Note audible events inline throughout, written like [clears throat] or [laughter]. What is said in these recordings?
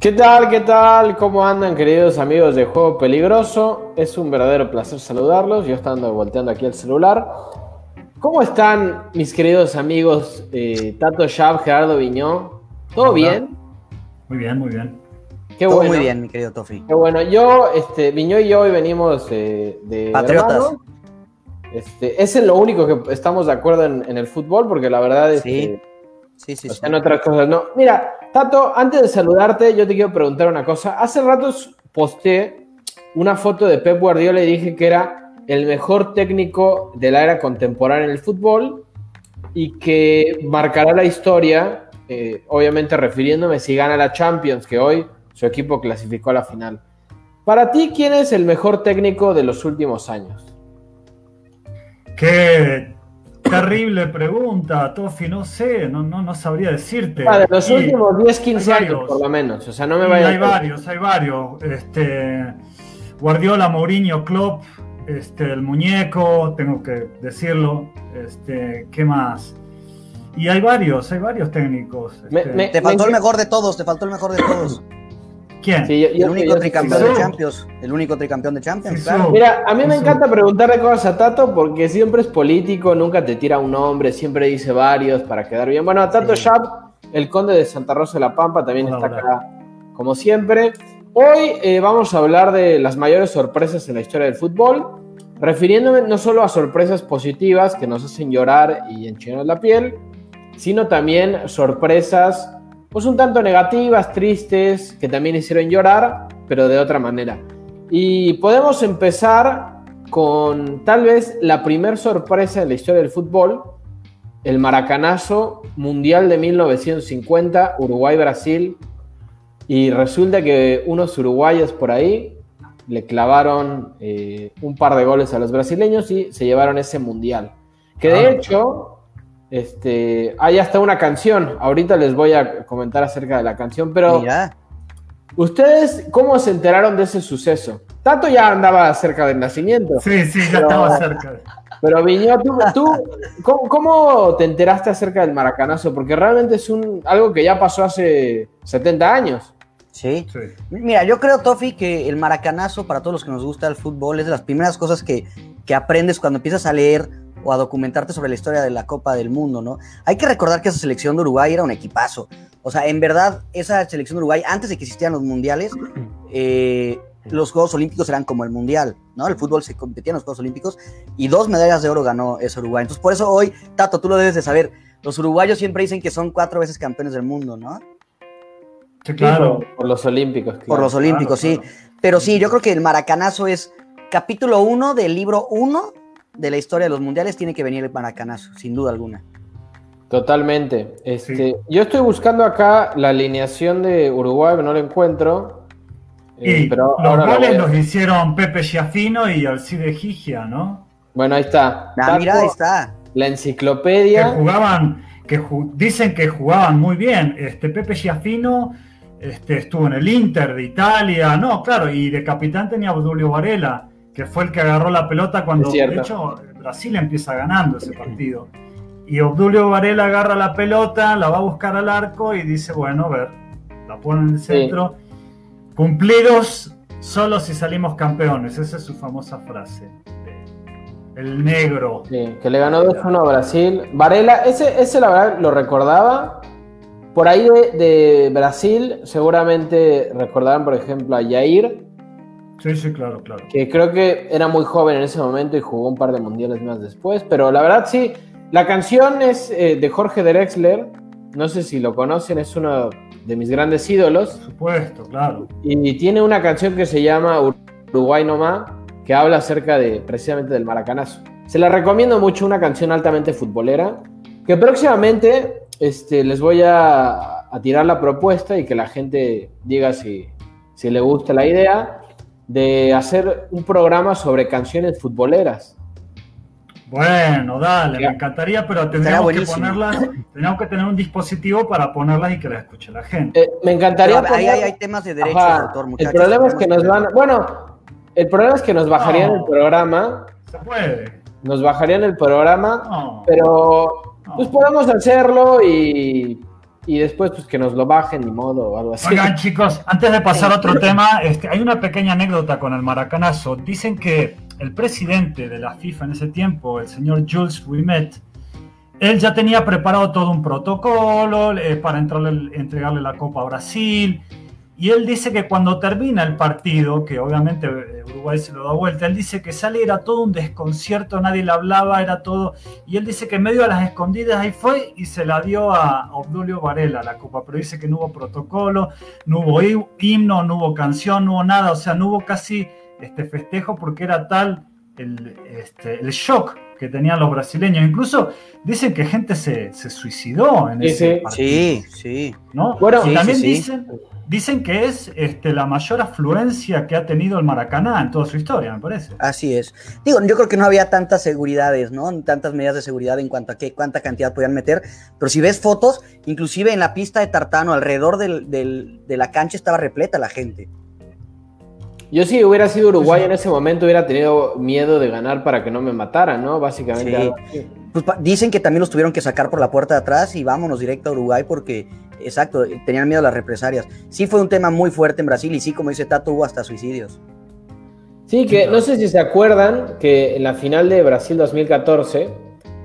¿Qué tal? ¿Qué tal? ¿Cómo andan, queridos amigos de Juego Peligroso? Es un verdadero placer saludarlos. Yo estando volteando aquí el celular. ¿Cómo están mis queridos amigos eh, Tato Shab, Gerardo Viñó? ¿Todo bien? Muy bien, muy bien. Qué Todo muy bien, mi querido Tofi. Qué bueno. Yo, este, Viñó y yo hoy venimos eh, de Patriotas. Este, es lo único que estamos de acuerdo en, el fútbol, porque la verdad es sí. que Sí, sí, En otras cosas no. Mira, Tato, antes de saludarte, yo te quiero preguntar una cosa. Hace rato posté una foto de Pep Guardiola y dije que era el mejor técnico de la era contemporánea en el fútbol y que marcará la historia, eh, obviamente refiriéndome si gana la Champions, que hoy su equipo clasificó a la final. Para ti, ¿quién es el mejor técnico de los últimos años? Que Terrible pregunta, Tofi, no sé, no, no, no sabría decirte. Vale, los últimos 10, 15 años, por lo menos. O sea, no me vaya Hay varios, hay varios. Este, Guardiola, Mourinho, Klopp, este, el muñeco, tengo que decirlo. Este, ¿Qué más? Y hay varios, hay varios técnicos. Este. te faltó el mejor de todos, te faltó el mejor de todos. [coughs] ¿Quién? el único tricampeón de Champions. El único tricampeón de Champions, Mira, a mí me encanta preguntarle cosas a Tato porque siempre es político, nunca te tira un nombre, siempre dice varios para quedar bien. Bueno, a Tato Sharp, el conde de Santa Rosa de la Pampa, también está acá, como siempre. Hoy eh, vamos a hablar de las mayores sorpresas en la historia del fútbol, refiriéndome no solo a sorpresas positivas que nos hacen llorar y enchinar la piel, sino también sorpresas pues un tanto negativas, tristes, que también hicieron llorar, pero de otra manera. Y podemos empezar con tal vez la primer sorpresa en la historia del fútbol, el maracanazo mundial de 1950, Uruguay-Brasil, y resulta que unos uruguayos por ahí le clavaron eh, un par de goles a los brasileños y se llevaron ese mundial. Que de ah. hecho este, hay hasta una canción. Ahorita les voy a comentar acerca de la canción, pero ¿ustedes cómo se enteraron de ese suceso? Tato ya andaba cerca del nacimiento. Sí, sí, ya estaba cerca. Pero Viño, tú, ¿cómo, te enteraste acerca del maracanazo? Porque realmente es un, algo que ya pasó hace 70 años. Sí. Mira, yo creo, Tofi, que el maracanazo, para todos los que nos gusta el fútbol, es de las primeras cosas que, que aprendes cuando empiezas a leer o a documentarte sobre la historia de la Copa del Mundo, ¿no? Hay que recordar que esa selección de Uruguay era un equipazo. O sea, en verdad, esa selección de Uruguay, antes de que existieran los mundiales, [clears throat] eh, los Juegos Olímpicos eran como el mundial, ¿no? El fútbol se competía en los Juegos Olímpicos y dos medallas de oro ganó ese Uruguay. Entonces, por eso hoy, Tato, tú lo debes de saber. Los uruguayos siempre dicen que son cuatro veces campeones del mundo, ¿no? Sí, claro. por, los Olímpicos. Por los Olímpicos, sí. Pero sí, yo creo que el maracanazo es capítulo uno del libro uno de la historia de los mundiales tiene que venir el Maracanazo, sin duda alguna. Totalmente. Este, Yo estoy buscando acá la alineación de Uruguay, pero no la encuentro. Eh, pero los goles los hicieron Pepe Giafino y Alcide Gigia, ¿no? Bueno, ahí está. Ah, mira, ahí está. La enciclopedia. Que jugaban, que dicen que jugaban muy bien. Este Pepe Giafino este, estuvo en el Inter de Italia, no, claro, y de capitán tenía Obdulio Varela que fue el que agarró la pelota cuando, de hecho, Brasil empieza ganando ese partido. Y Obdulio Varela agarra la pelota, la va a buscar al arco y dice, bueno, a ver, la pone en el centro. Cumplidos solo si salimos campeones, esa es su famosa frase. El negro. Sí, que le ganó 2-1 a Brasil. Varela, ese, ese la verdad lo recordaba. Por ahí de, de Brasil, seguramente recordarán, por ejemplo, a Jair, Sí, sí, claro, claro. Que creo que era muy joven en ese momento y jugó un par de mundiales más después, pero la verdad sí, la canción es eh, de Jorge Drexler, no sé si lo conocen, es uno de mis grandes ídolos. Por supuesto, claro. Y tiene una canción que se llama Uruguay No que habla acerca de precisamente del maracanazo. Se la recomiendo mucho, una canción altamente futbolera, que próximamente este, les voy a, tirar la propuesta y que la gente diga si, si le gusta la idea de hacer un programa sobre canciones futboleras. Bueno, dale, me encantaría, pero tendríamos que ponerlas, tendríamos que tener un dispositivo para ponerlas y que las escuche la gente. Eh, me encantaría. ahí hay, temas de derechos de autor, muchachos. El problema es que nos van. Bueno, el problema es que nos bajarían el programa. Se puede. Nos bajarían el programa, pero pues podemos hacerlo y y después pues que nos lo bajen ni modo o algo así. Oigan [laughs] chicos, antes de pasar a otro tema, este, hay una pequeña anécdota con el maracanazo. Dicen que el presidente de la FIFA en ese tiempo, el señor Jules Rimet, él ya tenía preparado todo un protocolo eh, para entrarle, entregarle la Copa a Brasil. Y él dice que cuando termina el partido, que obviamente eh, Uruguay se lo da vuelta, él dice que sale, era todo un desconcierto, nadie le hablaba, era todo. Y él dice que en medio de las escondidas ahí fue y se la dio a Obdulio Varela la copa, pero dice que no hubo protocolo, no hubo himno, no hubo canción, no hubo nada, o sea, no hubo casi este festejo porque era tal el, este, el shock que tenían los brasileños. Incluso dicen que gente se, suicidó en ese partido. Sí, sí. ¿no? Bueno, también dicen Dicen que es este, la mayor afluencia que ha tenido el Maracaná en toda su historia, me parece. Así es. Digo, yo creo que no había tantas seguridades, ¿no? Tantas medidas de seguridad en cuanto a qué, cuánta cantidad podían meter. Pero si ves fotos, inclusive en la pista de Tartano, alrededor de la cancha estaba repleta la gente. Yo si hubiera sido Uruguay en ese momento hubiera tenido miedo de ganar para que no me mataran, ¿no? Básicamente. Pues dicen que también los tuvieron que sacar por la puerta de atrás y vámonos directo a Uruguay porque exacto, tenían miedo a las represalias. Sí fue un tema muy fuerte en Brasil y sí, como dice Tato, hubo hasta suicidios. Sí, que no sé si se acuerdan que en la final de Brasil 2014,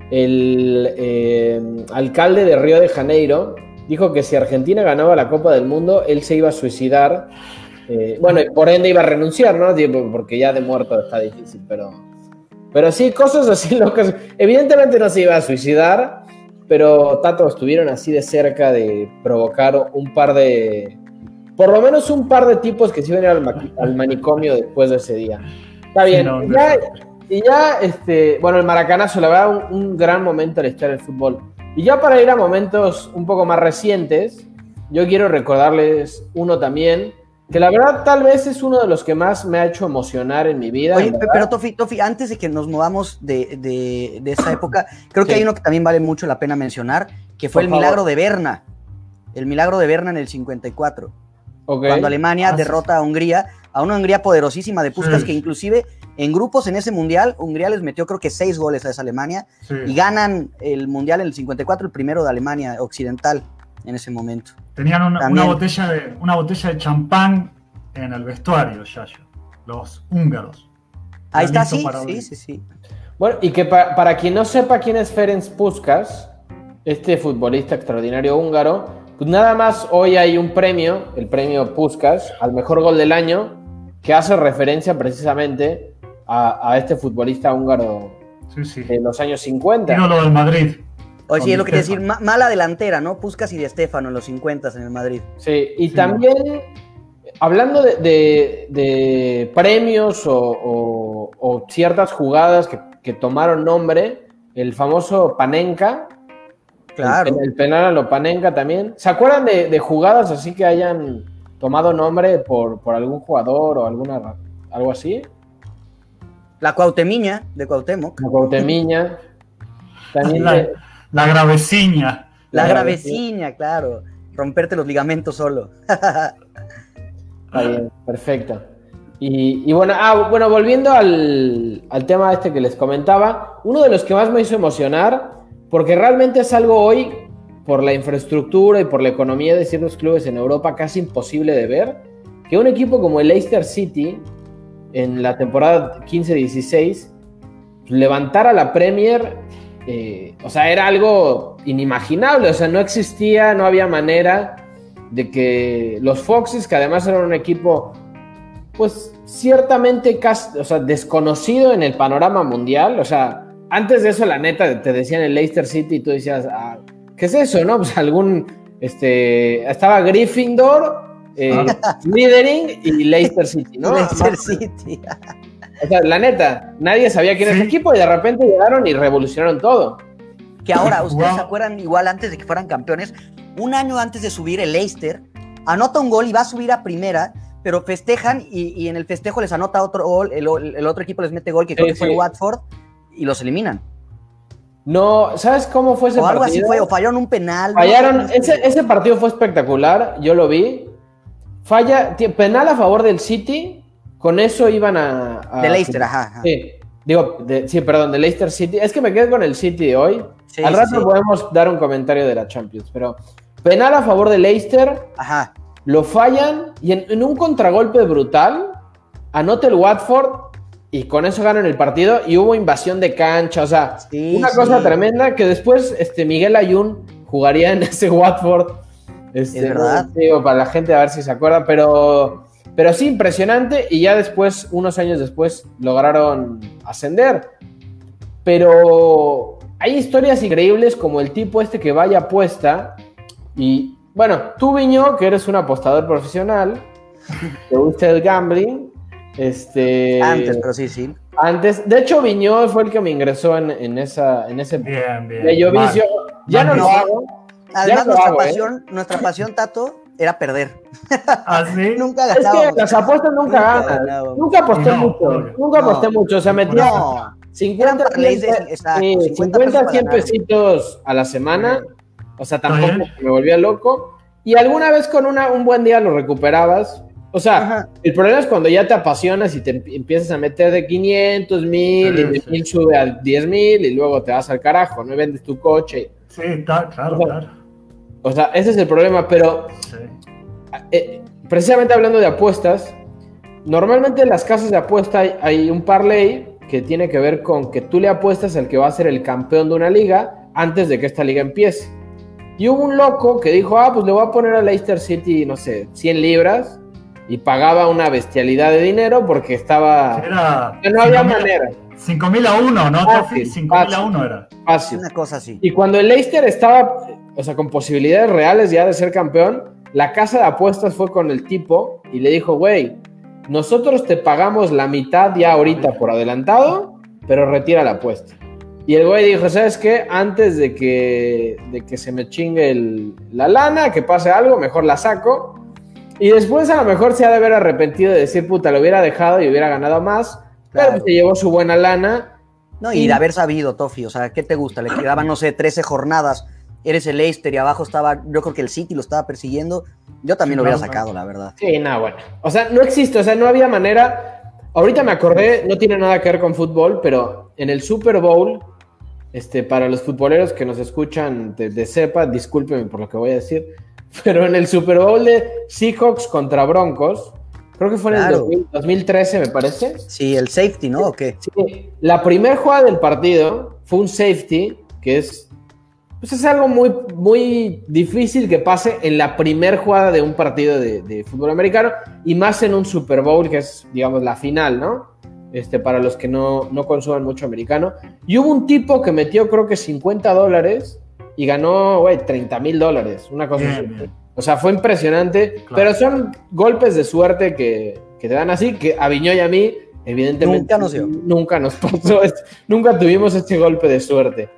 el eh, alcalde de Río de Janeiro dijo que si Argentina ganaba la Copa del Mundo, él se iba a suicidar. Eh, bueno, por ende iba a renunciar, ¿no? Porque ya de muerto está difícil, pero... Pero sí, cosas así [laughs] locas. Evidentemente no se iba a suicidar, pero Tato estuvieron así de cerca de provocar un par de, por lo menos un par de tipos que se iban al, al manicomio después de ese día. Está bien. y, ya, este, bueno, el maracanazo, la verdad, un, gran momento la historia del fútbol. Y ya para ir a momentos un poco más recientes, yo quiero recordarles uno también, que la verdad tal vez es uno de los que más me ha hecho emocionar en mi vida. Oye, pero Tofi, Tofi, antes de que nos movamos de, esa época, creo que hay uno que también vale mucho la pena mencionar, que fue el milagro de Berna. El milagro de Berna en el 54. Cuando Alemania ah, derrota a Hungría, a una Hungría poderosísima de Puskas, que inclusive en grupos en ese mundial, Hungría les metió creo que seis goles a esa Alemania y ganan el mundial en el 54, el primero de Alemania occidental en ese momento. Tenían una, botella de, una botella de champán en el vestuario, Yayo, los húngaros. Ahí está, sí, sí, sí, sí. Bueno, y que para quien no sepa quién es Ferenc Puskas, este futbolista extraordinario húngaro, pues nada más hoy hay un premio, el premio Puskas, al mejor gol del año, que hace referencia precisamente a, este futbolista húngaro de los años 50. lo del Madrid. Oye, sí, es lo que decir, mala delantera, ¿no? Puscas y de Estefano en los 50 en el Madrid. Sí, y también, hablando de, premios o, ciertas jugadas que, tomaron nombre, el famoso Panenka. Claro. El, penal a lo Panenka también. ¿Se acuerdan de, jugadas así que hayan tomado nombre por, algún jugador o alguna algo así? La Cuautemiña, de Cuauhtémoc. La Cuautemiña. [laughs] También la graveciña. La, graveciña, claro. Romperte los ligamentos solo. [laughs] Está bien, [laughs] perfecto. Y, bueno, ah, bueno, volviendo al, tema este que les comentaba, uno de los que más me hizo emocionar, porque realmente es algo hoy, por la infraestructura y por la economía de ciertos clubes en Europa, casi imposible de ver, que un equipo como el Leicester City, en la temporada 15-16, levantara la Premier eh, o sea, era algo inimaginable, o sea, no existía, no había manera de que los Foxes, que además eran un equipo, pues ciertamente o sea, desconocido en el panorama mundial, o sea, antes de eso, la neta, te decían el Leicester City y tú decías, ah, ¿qué es eso, no? [laughs] Pues algún, este, estaba Gryffindor, eh, y Leicester City, ¿no? [laughs] Leicester City. O sea, la neta, nadie sabía quién era ese equipo y de repente llegaron y revolucionaron todo. Que ahora, ustedes se acuerdan, igual antes de que fueran campeones, un año antes de subir el Leicester, anota un gol y va a subir a primera, pero festejan y, en el festejo les anota otro gol, el, otro equipo les mete gol que creo que fue Watford y los eliminan. No, ¿sabes cómo fue ese o algo así fue, o fallaron un penal. Fallaron, ese, ese partido fue espectacular, yo lo vi. Falla, penal a favor del City, con eso iban a. de Leicester, ajá, Sí, digo, sí, perdón, de Leicester City. Es que me quedé con el City de hoy. Al rato podemos dar un comentario de la Champions, pero penal a favor de Leicester, Ajá. lo fallan y en, en un contragolpe brutal anota el Watford y con eso ganan el partido y hubo invasión de cancha, o sea, Sí, una cosa tremenda que después este, Miguel Ayun jugaría en [laughs] ese Watford. Este, Es verdad. digo, para la gente a ver si se acuerda, pero, pero sí, impresionante y ya después, unos años después, lograron ascender. Pero hay historias increíbles como el tipo este que vaya apuesta y, bueno, tú Viño, que eres un apostador profesional, te gusta el gambling, este... Antes, pero sí, sí. Antes, de hecho, Viñó fue el que me ingresó en, en esa, en ese Bien, bien. bello Mal. vicio. Ya no lo hago. Además, lo nuestra hago, ¿eh? pasión, nuestra pasión, Tato, era perder. ¿Ah, sí? [laughs] Nunca Es que las apuestas nunca Nunca ganan. Nunca aposté No, mucho. obvio. Nunca No. aposté mucho. O sea, metía No, 50, Eran parlays de- 100, exacto, sí, 50 50, pesos 100 para ganar. pesitos a la semana. O sea, tampoco me volvía loco. Y alguna vez con una, un buen día lo recuperabas. O sea, Ajá. el problema es cuando ya te apasionas y te em- empiezas a meter de 500, 1000, Sí, y de sí. 1000 sube a 10,000 y luego te vas al carajo, no Y vendes tu coche. Sí, está, claro, O sea, claro. O sea, ese es el problema, pero Sí. eh, precisamente hablando de apuestas, normalmente en las casas de apuesta hay, hay un parlay que tiene que ver con que tú le apuestas al que va a ser el campeón de una liga antes de que esta liga empiece. Y hubo un loco que dijo, ah, pues le voy a poner a Leicester City, no sé, 100 libras y pagaba una bestialidad de dinero porque estaba... Era. No había 5.000 manera, 5.000 a 1, ¿no, Fácil, Tofi? 5.000 fácil. a 1 era. fácil. Una cosa así. Y cuando el Leicester estaba, o sea, con posibilidades reales ya de ser campeón, la casa de apuestas fue con el tipo y le dijo, güey, nosotros te pagamos la mitad ya ahorita por adelantado, pero retira la apuesta. Y el güey dijo, ¿sabes qué? Antes de que, de que se me chingue el- la lana, que pase algo, mejor la saco. Y después a lo mejor se ha de haber arrepentido de decir, puta, lo hubiera dejado y hubiera ganado más. Pero se llevó su buena lana. No, y de haber sabido, Tofi, o sea, ¿qué te gusta? Le quedaban, no sé, 13 jornadas. Eres el Leicester y abajo estaba, yo creo que el City lo estaba persiguiendo. Yo también lo hubiera sacado, la verdad. Sí, no, bueno. O sea, no existe, o sea, no había manera. Ahorita me acordé, no tiene nada que ver con fútbol, pero en el Super Bowl, este, para los futboleros que nos escuchan de, de cepa, discúlpenme por lo que voy a decir, [laughs] pero en el Super Bowl de Seahawks contra Broncos, creo que fue en el Claro. 2000 2013, me parece. Sí, el safety, ¿no? ¿O qué? Sí, la primera jugada del partido fue un safety, que es, pues es algo muy, muy difícil que pase en la primera jugada de un partido de, de fútbol americano y más en un Super Bowl, que es, digamos, la final, ¿no? Este, para los que no, no consuman mucho americano. Y hubo un tipo que metió, creo que 50 dólares y ganó, güey, 30 mil dólares, una cosa Bien, así. bien. O sea, fue impresionante, Claro. pero son golpes de suerte que, que te dan así, que a Viñó y a mí, evidentemente, Nunca nos dio. Nunca nos [laughs] pasó, nunca tuvimos este golpe de suerte.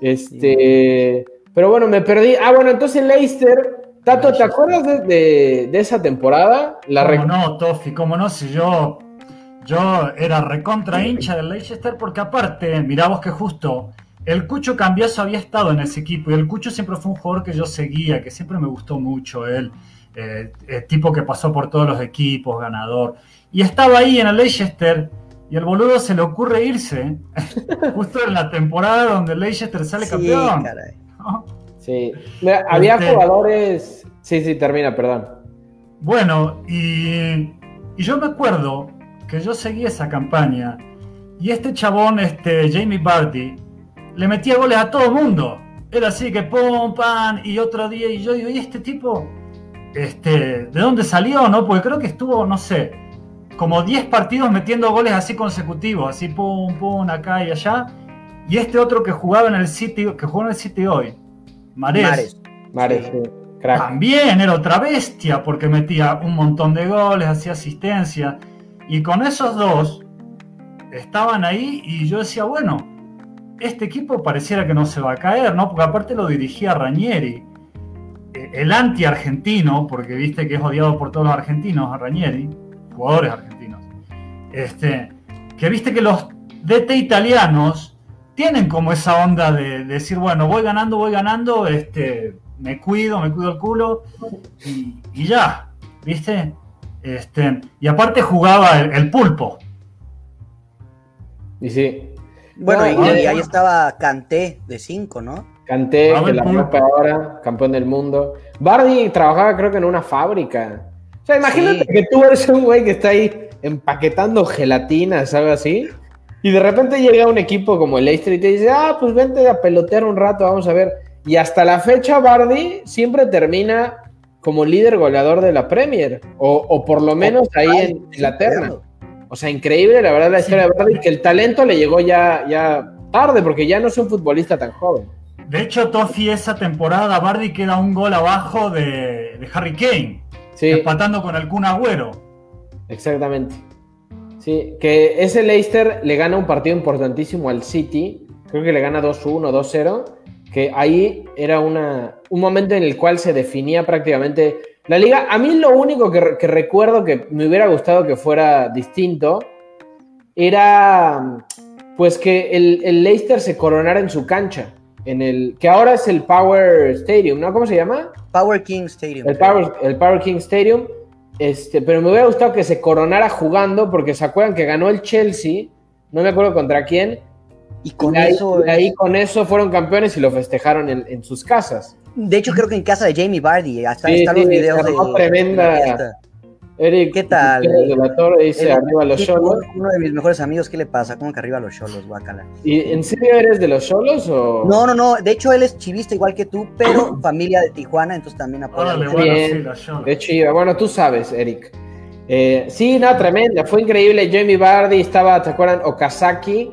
Este, pero bueno, me perdí. Ah, bueno, entonces Leicester, Tato, ¿te acuerdas de, de- de esa temporada? La ¿Cómo rec- no, Tofi? ¿Cómo no? Si yo, yo era recontra hincha del Leicester porque aparte, mirá vos que justo el Cucho Cambiaso había estado en ese equipo y el Cucho siempre fue un jugador que yo seguía, que siempre me gustó mucho él, eh, el tipo que pasó por todos los equipos, ganador. Y estaba ahí en el Leicester y el boludo se le ocurre irse [laughs] justo en la temporada donde Leicester sale Sí, campeón. caray. ¿no? [laughs] Sí. Mira, había Este- jugadores. Sí, sí, termina, perdón. Bueno, y, y yo me acuerdo que yo seguí esa campaña y este chabón, este Jamie Vardy, le metía goles a todo el mundo. Era así que pum, pan, y otro día, y yo digo, ¿y este tipo? Este, ¿De dónde salió? no Porque creo que estuvo, no sé, como 10 partidos metiendo goles así consecutivos, así pum, pum, acá y allá. Y este otro que jugaba en el City, que jugó en el City hoy, Marés. Mares. Mares, sí, crack. También era otra bestia porque metía un montón de goles, hacía asistencia. Y con esos dos estaban ahí y yo decía, bueno, este equipo pareciera que no se va a caer, ¿no? Porque aparte lo dirigía Ranieri, eh, el anti-argentino, porque viste que es odiado por todos los argentinos, a Ranieri, jugadores argentinos. Este, que viste que los DT italianos tienen como esa onda de, de decir, bueno, voy ganando, voy ganando, este, me cuido, me cuido el culo y, y ya, ¿viste? Este, y aparte jugaba el, el pulpo. Y sí. Bueno, No, y, no, y no. ahí estaba Canté de 5, ¿no? Canté, que la ahora, campeón del mundo. Bardi trabajaba creo que en una fábrica. O sea, imagínate que tú eres un güey que está ahí empaquetando gelatinas, algo así. Y de repente llega un equipo como el Leicester y te dice, ah, pues vente a pelotear un rato, vamos a ver. Y hasta la fecha Bardi siempre termina como líder goleador de la Premier, o, por lo menos ahí en, la terna. O sea, increíble la verdad la historia de Bardi, que el talento le llegó ya, ya tarde, porque ya no es un futbolista tan joven. De hecho, Tofi, esa temporada Bardi queda un gol abajo de, Harry Kane, empatando con Kun Agüero. Exactamente. Sí, que ese Leicester le gana un partido importantísimo al City, creo que le gana 2-1, 2-0, que ahí era una, un momento en el cual se definía prácticamente la liga. A mí lo único que, recuerdo que me hubiera gustado que fuera distinto era pues que el, el, Leicester se coronara en su cancha, en el que ahora es el Power Stadium, ¿no? ¿Cómo se llama? Power King Stadium. El Power, el Power King Stadium este, pero me hubiera gustado que se coronara jugando, porque se acuerdan que ganó el Chelsea, no me acuerdo contra quién. Y con eso. Ahí, con eso fueron campeones y lo festejaron en, sus casas. De hecho, creo que en casa de Jamie Vardy, hasta están los videos de. Tremenda. Eric, ¿qué tal? De la torre dice arriba los cholos. Uno de mis mejores amigos, ¿qué le pasa? ¿Cómo que arriba los cholos, guacala? ¿Y en serio eres de los cholos o...? No, no, no. De hecho, él es chivista igual que tú, pero [clears throat] familia de Tijuana, entonces también apoya. Bien, de Chiva. Bueno, tú sabes, Eric. Eh, sí, no, tremenda. Fue increíble. Jamie Bardi estaba, ¿te acuerdan? Okazaki.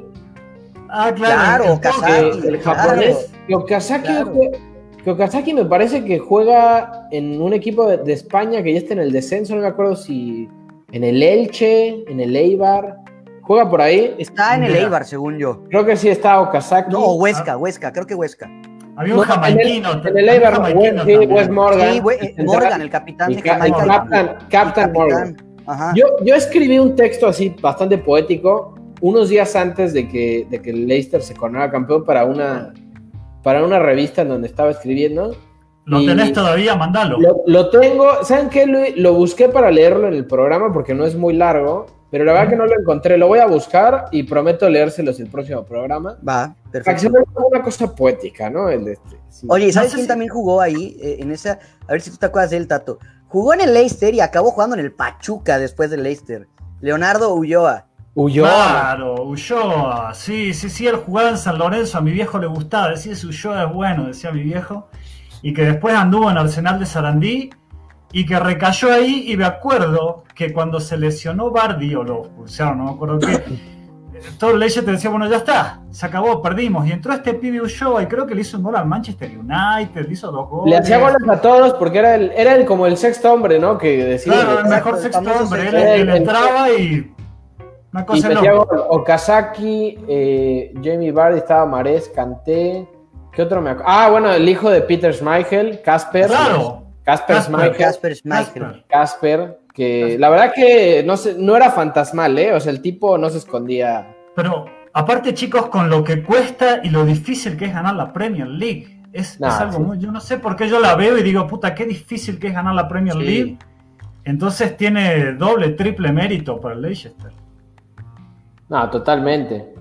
Ah, claro. Claro, Okazaki. El, japonés. Okazaki que Okazaki me parece que juega en un equipo de, España que ya está en el descenso, no me acuerdo si en el Elche, en el Eibar. ¿Juega por ahí? Está en el Eibar, según yo. Creo que sí está Okazaki. No, Huesca, Huesca, creo que Huesca. Había un jamaiquino. En el, Eibar, sí, Wes Morgan. Sí, eh, Morgan, el capitán de Jamaica. Captain, Morgan. Yo, yo escribí un texto así bastante poético unos días antes de que, de que el Leicester se coronara campeón para una para una revista en donde estaba escribiendo. ¿Lo tenés todavía? Mandalo. Lo, tengo. ¿Saben qué? Lo, busqué para leerlo en el programa porque no es muy largo, pero la verdad que no lo encontré. Lo voy a buscar y prometo leérselos el próximo programa. Va, perfecto. Para que una cosa poética, ¿no? El este, Oye, ¿sabes quién también jugó ahí? Eh, en esa, a ver si tú te acuerdas del Tato. Jugó en el Leicester y acabó jugando en el Pachuca después del Leicester. Leonardo Ulloa. Ulloa. Claro, Ulloa. Sí, sí, sí, él jugaba en San Lorenzo, a mi viejo le gustaba, decía ese Ulloa es bueno, decía mi viejo. Y que después anduvo en Arsenal de Sarandí y que recayó ahí y me acuerdo que cuando se lesionó Bardi o lo expulsaron, no me acuerdo qué, [laughs] todo el te decía, bueno, ya está, se acabó, perdimos. Y entró este pibe Ulloa y creo que le hizo un gol al Manchester United, le hizo dos goles. Le hacía goles a todos porque era el, era el, como el sexto hombre, ¿no? Que decía. Claro, el mejor sexto hombre, él, entraba y una cosa y Okazaki, eh, Jamie Vardy, estaba Mares, Canté. ¿Qué otro me acuerdo? Ah, bueno, el hijo de Peter Schmeichel, Casper. Claro. Casper Schmeichel. Casper Schmeichel. Casper, que la verdad que no, no era fantasmal, ¿eh? O sea, el tipo no se escondía. Pero aparte, chicos, con lo que cuesta y lo difícil que es ganar la Premier League. Es, algo muy. Yo no sé por qué yo la veo y digo, puta, qué difícil que es ganar la Premier League. Entonces tiene doble, triple mérito para el Leicester. No, totalmente.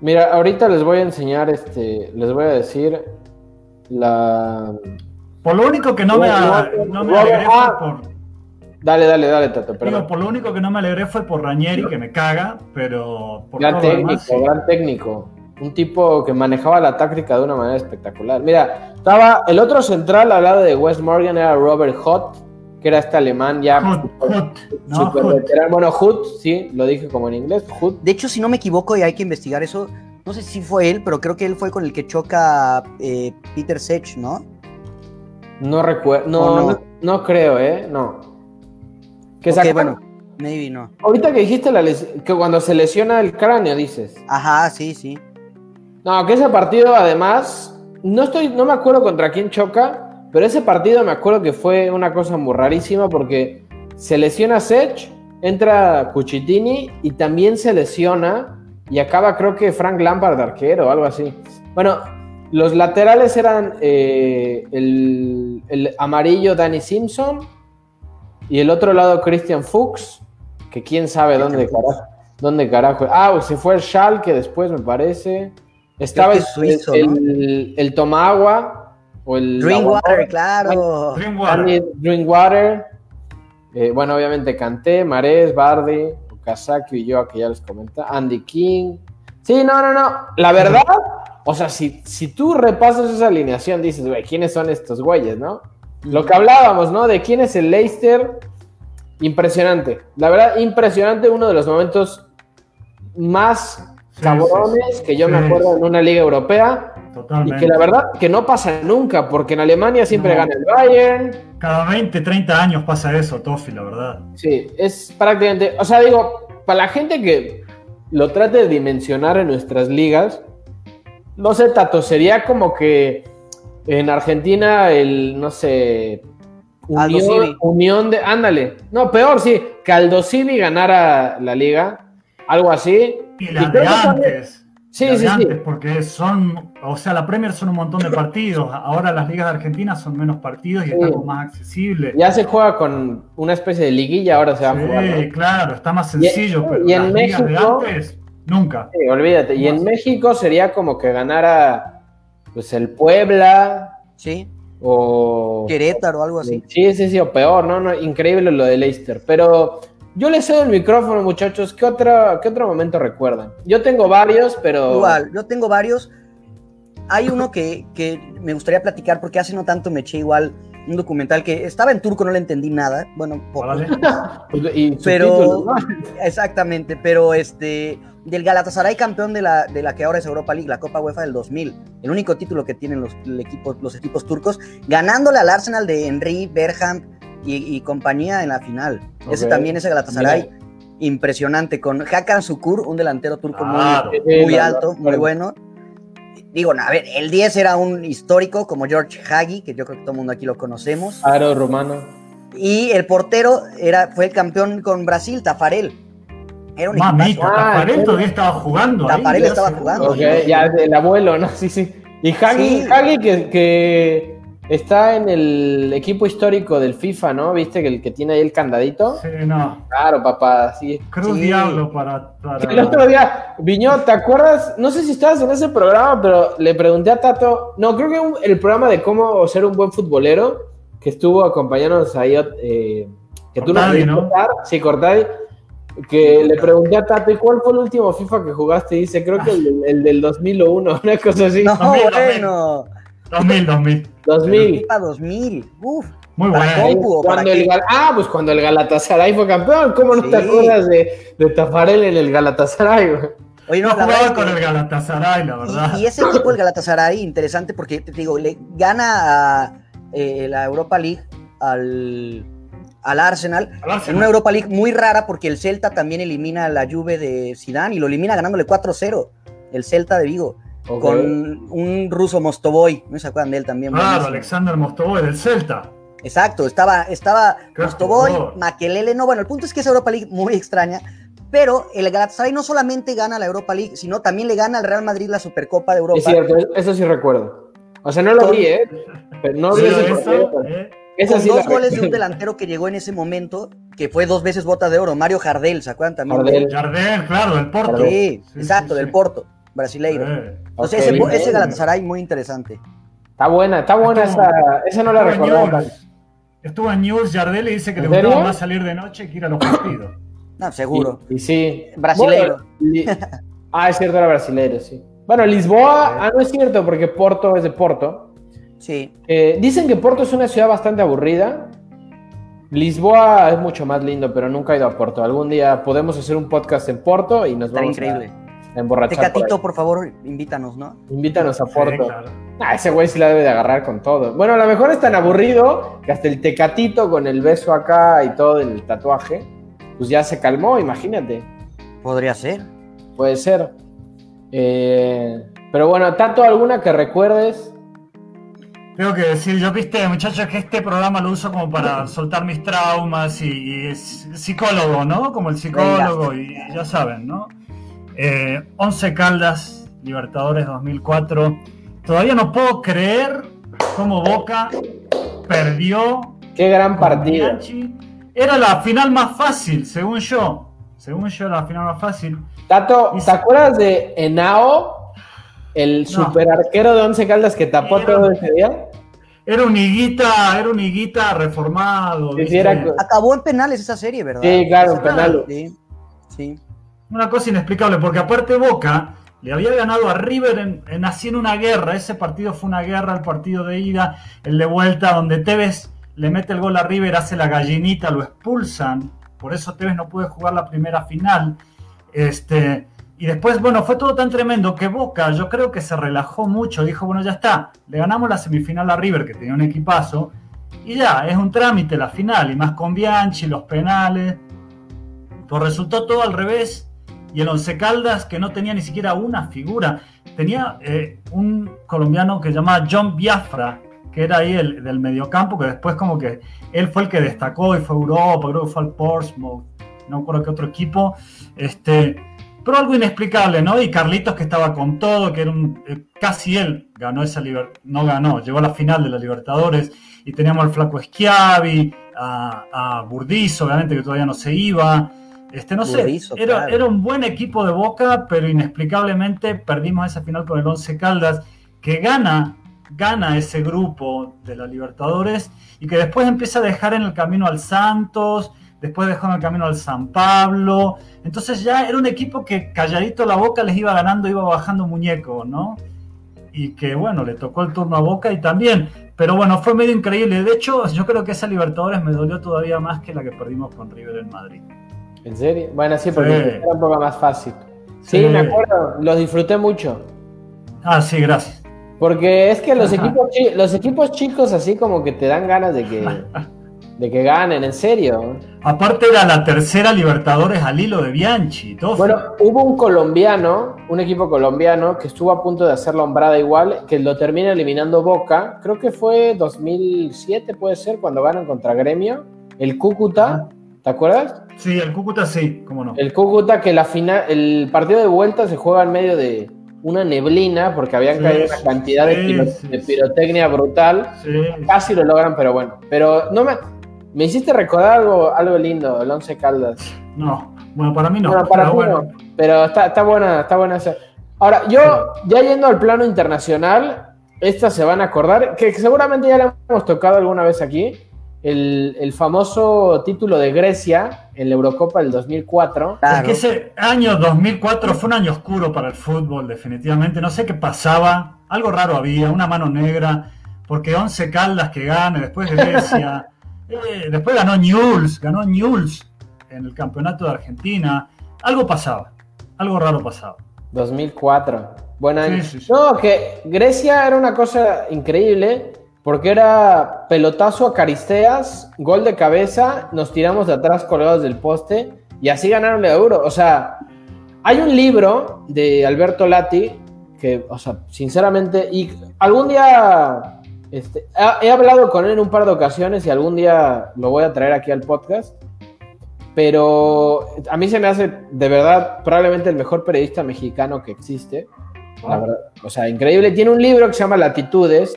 Mira, ahorita les voy a enseñar, este, les voy a decir la... Por lo único que no me, no me alegré fue ah. por... Dale, dale, dale, Tato. Digo, por lo único que no me alegré fue por Ranieri, que me caga, pero... Por gran técnico, gran técnico. Un tipo que manejaba la táctica de una manera espectacular. Mira, estaba el otro central al lado de West Morgan era Robert Hott, que era este alemán ya Bueno, Hood, sí, lo dije como en inglés, Hood. De hecho, si no me equivoco, y hay que investigar eso, no sé si fue él, pero creo que él fue con el que choca eh, Peter Sech, ¿no? No recuerdo, no, no, creo, ¿eh? No. Que okay, bueno, maybe no. Ahorita que dijiste la que cuando se lesiona el cráneo, dices. Ajá, sí, sí. No, que ese partido además, no estoy, no me acuerdo contra quién choca, pero ese partido me acuerdo que fue una cosa muy rarísima porque se lesiona Sech, entra Cuchitini y también se lesiona y acaba creo que Frank Lampard arquero o algo así. Bueno, los laterales eran eh, el, amarillo Danny Simpson y el otro lado Christian Fuchs, que quién sabe dónde carajo, dónde carajo. Ah, se fue el Schalke después me parece. Estaba el, suizo, el, el, Tomagua o el Drinkwater, claro. Drinkwater. Eh, bueno, obviamente Canté, Marés, Bardi, Kazaki y yo, que ya les comenté, Andy King. Sí, no, no, no. La verdad, o sea, si, si tú repasas esa alineación, dices, güey, ¿quiénes son estos güeyes, no? Lo que hablábamos, ¿no? De quién es el Leicester. Impresionante. La verdad, impresionante. Uno de los momentos más cabrones que yo me acuerdo en una liga europea. Totalmente. Y que la verdad que no pasa nunca, porque en Alemania siempre gana el Bayern. Cada 20, 30 años pasa eso, Tofi, la verdad. Sí, es prácticamente. O sea, digo, para la gente que lo trate de dimensionar en nuestras ligas, no sé, Tato, sería como que en Argentina el, no sé, Unión, Unión de, ándale, no, peor, sí, que Aldo ganara la liga, algo así. Y la de antes. Sí, sí, sí. Porque son, o sea, la Premier son un montón de partidos. Ahora las ligas de Argentina son menos partidos y está más accesible. Ya se juega con una especie de liguilla, ahora se va a jugar. Sí, claro, está más sencillo. pero y en México, antes, nunca. Sí, olvídate. Y en México sería como que ganara pues el Puebla. Sí. O. Querétaro o algo así. Sí, sí, sí, o peor, ¿no? no increíble lo de Leicester. Pero yo les cedo el micrófono, muchachos. ¿Qué, otra, ¿Qué otro momento recuerdan? Yo tengo varios, pero. Igual, yo tengo varios. Hay uno que, me gustaría platicar porque hace no tanto me eché igual un documental que estaba en turco, no le entendí nada. Bueno, poco. [laughs] pero. [laughs] Exactamente, pero este. Del Galatasaray campeón de la, de la que ahora es Europa League, la Copa UEFA del 2000. El único título que tienen los, los equipos turcos. Ganándole al Arsenal de Henry, Berghamp y, compañía en la final. Ese también, ese Galatasaray, impresionante, con Hakan Sukur, un delantero turco muy, alto, muy bueno. Digo, a ver, el 10 era un histórico como George Hagi, que yo creo que todo el mundo aquí lo conocemos. Aro romano. Y el portero era, fue el campeón con Brasil, Tafarel. Era un Mamita, Tafarel todavía estaba jugando. Tafarel estaba jugando. ya el abuelo, ¿no? Sí, sí. Y Hagi, Hagi que Está en el equipo histórico del FIFA, ¿no? ¿Viste que el que tiene ahí el candadito? Sí, no. Claro, papá, sí. Cruz Diablo para, El otro día, Viñó, ¿te acuerdas? No sé si estabas en ese programa, pero le pregunté a Tato, no, creo que el programa de cómo ser un buen futbolero, que estuvo acompañándonos ahí, eh, que tú no, ¿no? sí, Cortadi, que le pregunté a Tato, ¿y cuál fue el último FIFA que jugaste? Y dice, creo que el, el del 2001, [laughs] una cosa así. No, bueno. 2000, 2000. 2000. 2000. Uf. Muy bueno. Cuando el, ah, pues cuando el Galatasaray fue campeón. ¿Cómo no te acuerdas de, de Tafarel en el Galatasaray? Oye, no, jugaba con el Galatasaray, la verdad. Y, ese equipo, el Galatasaray, interesante porque, te digo, le gana a eh, la Europa League al, al, Arsenal, En una Europa League muy rara porque el Celta también elimina a la Juve de Zidane y lo elimina ganándole 4-0. El Celta de Vigo con un ruso Mostovoy, ¿no se acuerdan de él también? Claro, Alexander Mostovoy del Celta. Exacto, estaba, estaba Mostovoy, Makelele, no, bueno, el punto es que es Europa League muy extraña, pero el Galatasaray no solamente gana la Europa League, sino también le gana al Real Madrid la Supercopa de Europa. Es cierto, eso sí recuerdo. O sea, no lo vi, ¿eh? Pero no vi eso, ¿eh? Con dos goles de un delantero que llegó en ese momento, que fue dos veces bota de oro, Mario Jardel, ¿se acuerdan también? Jardel, Jardel claro, del Porto. Sí, exacto, del Porto brasileiro. Entonces, ese, ese, Galatasaray muy interesante. Está buena, está buena esa. Esa no la recordaba. Estuvo en News Jardel y dice que le gustaba más salir de noche que ir a los partidos. No, seguro. Y, sí. Brasileiro. [laughs] ah, es cierto, era brasileiro, sí. Bueno, Lisboa, ah, no es cierto, porque Porto es de Porto. Sí. Eh, dicen que Porto es una ciudad bastante aburrida. Lisboa es mucho más lindo, pero nunca he ido a Porto. Algún día podemos hacer un podcast en Porto y nos vamos increíble emborrachar. Tecatito, por, por, favor, invítanos, ¿no? Invítanos a Porto. Ah, ese güey sí la debe de agarrar con todo. Bueno, a lo mejor es tan aburrido que hasta el Tecatito con el beso acá y todo el tatuaje, pues ya se calmó, imagínate. Podría ser. Puede ser. Eh, pero bueno, ¿tanto alguna que recuerdes? Tengo que decir, yo viste, muchachos, que este programa lo uso como para soltar mis traumas y, es psicólogo, ¿no? Como el psicólogo, y ya saben, ¿no? Eh, 11 Caldas, Libertadores 2004. Todavía no puedo creer cómo Boca perdió. Qué gran partido. Era la final más fácil, según yo. Según yo, era la final más fácil. Tato, ¿te acuerdas de Enao? el super arquero de Once Caldas que tapó todo ese día. Era un higuita, era un higuita reformado. Acabó en penales esa serie, ¿verdad? Sí, claro, en penales. Sí, Una cosa inexplicable, porque aparte Boca le había ganado a River en, en, una guerra. Ese partido fue una guerra, el partido de ida, el de vuelta, donde Tevez le mete el gol a River, hace la gallinita, lo expulsan. Por eso Tevez no puede jugar la primera final. Este, y después, bueno, fue todo tan tremendo que Boca, yo creo que se relajó mucho. Dijo, bueno, ya está, le ganamos la semifinal a River, que tenía un equipazo, y ya, es un trámite la final, y más con Bianchi, los penales. Pues resultó todo al revés, y el Once Caldas, que no tenía ni siquiera una figura, tenía eh, un colombiano que se llamaba John Biafra, que era ahí el del mediocampo, que después como que él fue el que destacó y fue a Europa, creo que fue al Portsmouth, no recuerdo qué otro equipo, este pero algo inexplicable, ¿no? Y Carlitos que estaba con todo, que era un, eh, casi él ganó esa libertad, no ganó, llegó a la final de la Libertadores y teníamos al flaco Schiavi, a, a Burdizo, obviamente que todavía no se iba. Este, no sé, era, era, un buen equipo de Boca, pero inexplicablemente perdimos esa final con el Once Caldas, que gana, gana ese grupo de la Libertadores y que después empieza a dejar en el camino al Santos, después dejó en el camino al San Pablo, entonces ya era un equipo que calladito la boca les iba ganando, iba bajando muñeco, ¿no? Y que bueno, le tocó el turno a Boca y también, pero bueno, fue medio increíble. De hecho, yo creo que esa Libertadores me dolió todavía más que la que perdimos con River en Madrid. ¿En serio? Bueno, sí, porque era un poco más fácil. Sí, me acuerdo, los disfruté mucho. Ah, sí, gracias. Porque es que los equipos, los equipos chicos así como que te dan ganas de que [laughs] de que ganen, en serio. Aparte era la tercera Libertadores al hilo de Bianchi. Bueno, hubo un colombiano, un equipo colombiano que estuvo a punto de hacer la hombrada igual, que lo termina eliminando Boca. Creo que fue 2007, puede ser, cuando ganan contra Gremio. El Cúcuta, ¿te acuerdas? Sí, el Cúcuta sí, cómo no. El Cúcuta que la final, el partido de vuelta se juega en medio de una neblina porque habían caído una cantidad de, de, pirotecnia brutal. Casi lo logran, pero bueno. Pero no me me hiciste recordar algo, algo lindo, el Once Caldas. No, bueno, para mí no. para pero, pero está, está buena, está buena esa. Ahora, yo, ya yendo al plano internacional, estas se van a acordar, que seguramente ya la hemos tocado alguna vez aquí, el, el, famoso título de Grecia en la Eurocopa del 2004. Es que ese año 2004 fue un año oscuro para el fútbol, definitivamente. No sé qué pasaba, algo raro había, una mano negra, porque Once Caldas que gane, después Grecia. [laughs] Eh, después ganó Newell's, ganó Newell's en el campeonato de Argentina. Algo pasaba, algo raro pasaba. 2004. Bueno, no, que Grecia era una cosa increíble porque era pelotazo a Caristeas, gol de cabeza, nos tiramos de atrás colgados del poste y así ganaron el euro. O sea, hay un libro de Alberto Lati que, o sea, sinceramente, y algún día este, he hablado con él en un par de ocasiones y algún día lo voy a traer aquí al podcast. Pero a mí se me hace de verdad probablemente el mejor periodista mexicano que existe. O sea, increíble. Tiene un libro que se llama Latitudes,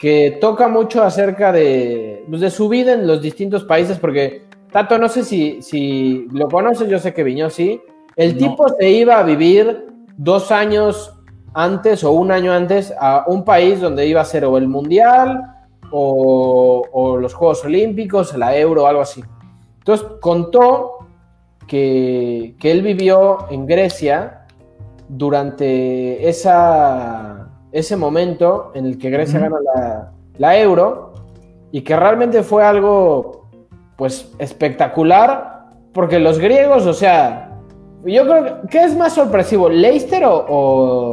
que toca mucho acerca de, pues, de su vida en los distintos países, porque Tato, no sé si, si lo conoces, yo sé que Viñó sí. El tipo se iba a vivir dos años antes o un año antes a un país donde iba a ser o el Mundial o, los Juegos Olímpicos, la Euro o algo así. Entonces contó que, él vivió en Grecia durante esa, ese momento en el que Grecia gana la, la Euro y que realmente fue algo pues espectacular porque los griegos, o sea, yo creo que ¿qué es más sorpresivo? ¿Leicester o,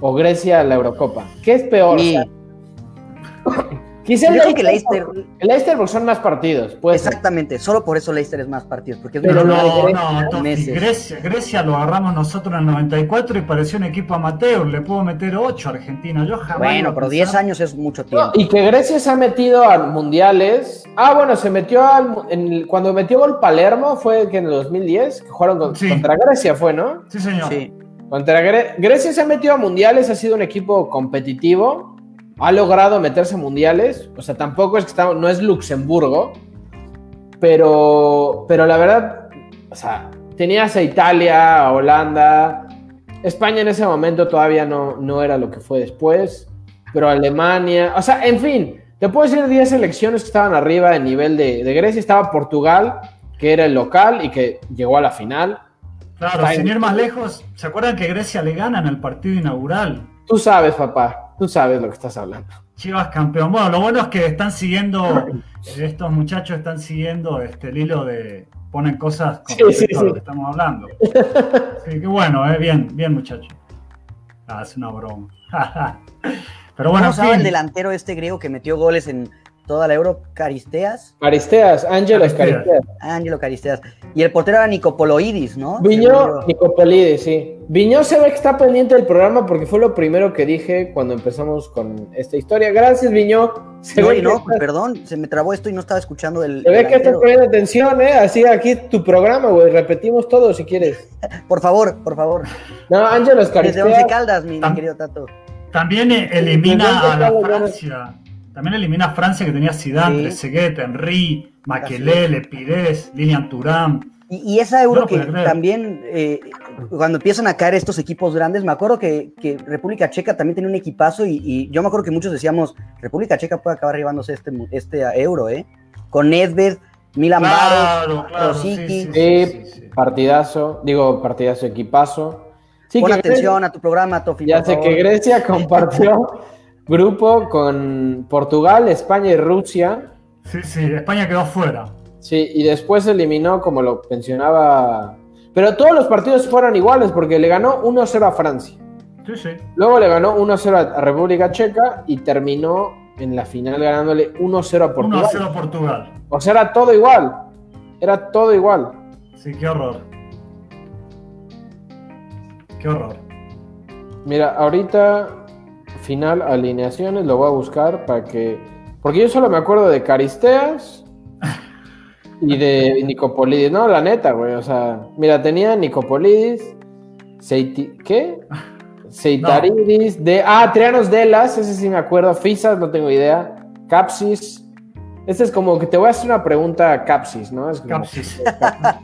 o Grecia a la Eurocopa? ¿Qué es peor? [laughs] Quizá el Leicester, que Leicester, el Leicester porque son más partidos. Exactamente, solo por eso Leicester es más partidos. Porque Pero no, no, Grecia, Grecia lo agarramos nosotros en el 94 y pareció un equipo amateur. Le puedo meter 8 a Argentina. Yo jamás. Bueno, pero 10 años es mucho tiempo. y que Grecia se ha metido a mundiales. Ah, bueno, se metió al. cuando metió gol Palermo fue que en el 2010, que jugaron contra Grecia, fue, ¿no? Sí, señor. Sí. Contra Grecia se ha metido a mundiales, ha sido un equipo competitivo, ha logrado meterse mundiales, o sea, tampoco es que está, no es Luxemburgo, pero, pero la verdad, o sea, tenías a Italia, a Holanda, España en ese momento todavía no, no era lo que fue después, pero Alemania, o sea, en fin, te puedo decir 10 selecciones que estaban arriba en nivel de, de Grecia. Estaba Portugal, que era el local y que llegó a la final. Claro, sin ir más lejos, ¿se acuerdan que Grecia le gana en el partido inaugural? Tú sabes, papá, tú sabes lo que estás hablando. Chivas campeón. Bueno, lo bueno es que están siguiendo, [laughs] estos muchachos están siguiendo este, el hilo de. ponen cosas con Sí, sí, sí. lo que estamos hablando. [laughs] Sí, qué bueno, eh, bien, bien, muchachos. Ah, es una broma. [laughs] Pero bueno, ¿Cómo llama el delantero este griego que metió goles en toda la Euro? Caristeas. Caristeas, Ángelo Caristeas. Caristeas. Ángelo Caristeas. Y el portero era Nicopoloidis, ¿no? Viñó. Nicopolides, sí. Viñó se ve que está pendiente del programa porque fue lo primero que dije cuando empezamos con esta historia. Gracias, Viñó. Se No, ve no, estás- pues, perdón, se me trabó esto y no estaba escuchando el. Se ve que estás poniendo atención, ¿eh? Así aquí tu programa, güey. Repetimos todo si quieres. [laughs] Por favor, por favor. No, Ángelo Desde Once Caristeas. Caldas, mi, querido Tato. También eh, elimina a la Francia. También elimina a Francia que tenía Zidane, Sí. Trezeguet, Henry, Makelele, Pires, Lilian Thuram. Y, y esa Euro No que también, eh, cuando empiezan a caer estos equipos grandes, me acuerdo que, que República Checa también tenía un equipazo y, y yo me acuerdo que muchos decíamos, República Checa puede acabar llevándose este, mu- este Euro, ¿eh? Con Nedved, Milan Baros, Claro, claro. Sí, Rosicky. sí, sí, Sí, sí, sí. partidazo. Digo, partidazo, equipazo. Sí, Pon atención a tu programa, Tofi. Ya sé favor. que Grecia compartió [laughs] grupo con Portugal, España y Rusia. Sí, sí, España quedó fuera. Sí, y después eliminó, como lo mencionaba. Pero todos los partidos fueron iguales porque le ganó 1-0 a Francia. Sí, sí. Luego le ganó 1-0 a República Checa y terminó en la final ganándole 1-0 a Portugal. 1 0 Portugal. O sea, era todo igual. Era todo igual. Sí, qué horror. Qué horror. Mira, ahorita final alineaciones lo voy a buscar para que. Porque yo solo me acuerdo de Caristeas y de Nicopolidis. No, la neta, güey. O sea, mira, tenía Nicopolidis, Seiti... ¿qué? Seitaridis, de. Ah, Trianos Delas, ese sí me acuerdo. Fisas, no tengo idea. Capsis. Este es como que te voy a hacer una pregunta a Capsis, ¿no? Es como Capsis.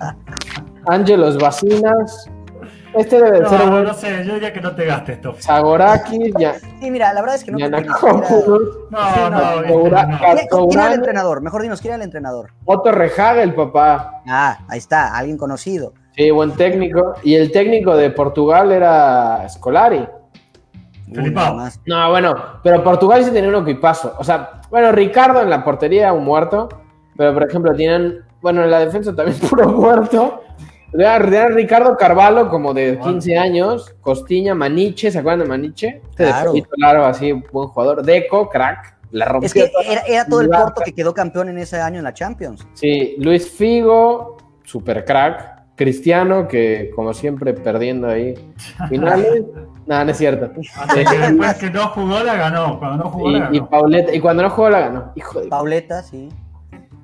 [laughs] Ángelos Vacinas. Este debe No, ser no, un no sé, yo diría que no te gastes esto. Zagorakis, ya. Sí, mira, la verdad es que no. Giannakopoulos, No, Sí, [laughs] no, no. ¿Quién- ¿Quién era el entrenador? Mejor dinos, ¿quién era el entrenador? Otto Rehagel, papá. Ah, ahí está, alguien conocido. Sí, buen técnico. Y el técnico de Portugal era Scolari. Más. No, bueno, pero Portugal sí tenía un equipazo. O sea, bueno, Ricardo en la portería, un muerto. Pero, por ejemplo, tienen, bueno, en la defensa también [laughs] puro muerto. Tenían Ricardo Carvalho, como de 15 años. Costiña, Maniche, ¿se acuerdan de Maniche? Este Claro. largo, así, buen jugador. Deco, crack. La rompió. Es que era, era todo el. Porto que quedó campeón en ese año en la Champions. Sí, Luis Figo, super crack. Cristiano, que como siempre perdiendo ahí [laughs] finales. Nada, no es cierto. Así que después que no jugó, la ganó. Cuando no jugó, la Y, y ganó. Pauleta, y cuando no jugó la ganó. Hijo de Pauleta, sí.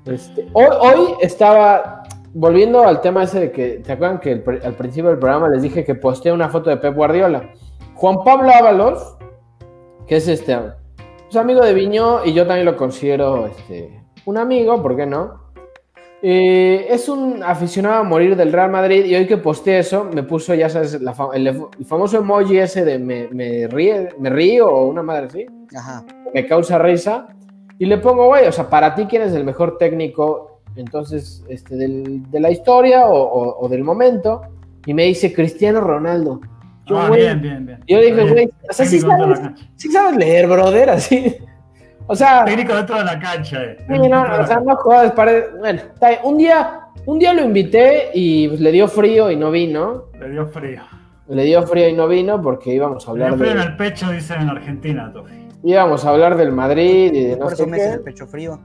Este, hoy, hoy estaba volviendo al tema ese de que, ¿te acuerdan que el al principio del programa les dije que posteé una foto de Pep Guardiola? Juan Pablo Ábalos, que es este, pues, amigo de Viñó y yo también lo considero este, un amigo, ¿por qué no? Eh, es un aficionado a morir del Real Madrid y hoy que posteé eso me puso, ya sabes, la fa- el, el famoso emoji ese de me, me, ríe, me río o una madre así Ajá. me causa risa. Y le pongo, güey, o sea, para ti, ¿quién es el mejor técnico entonces este, del- de la historia o, o- o del momento? Y me dice Cristiano Ronaldo. Yo, Ah, güey, bien, bien, bien. yo dije, güey, o sea, sí sabes, sí sabes leer, brother, así. O sea, Técnico dentro de la cancha, eh. sí, no, o sea, cancha. no jodas, pare- Bueno, está bien. un día, un día lo invité y pues, le dio frío y no vino. Le dio frío. Le dio frío y no vino porque íbamos a Le dio hablar frío en de, el pecho, dicen en Argentina, Tofi. íbamos a hablar del Madrid y de no Por sé eso me hace qué. el pecho frío.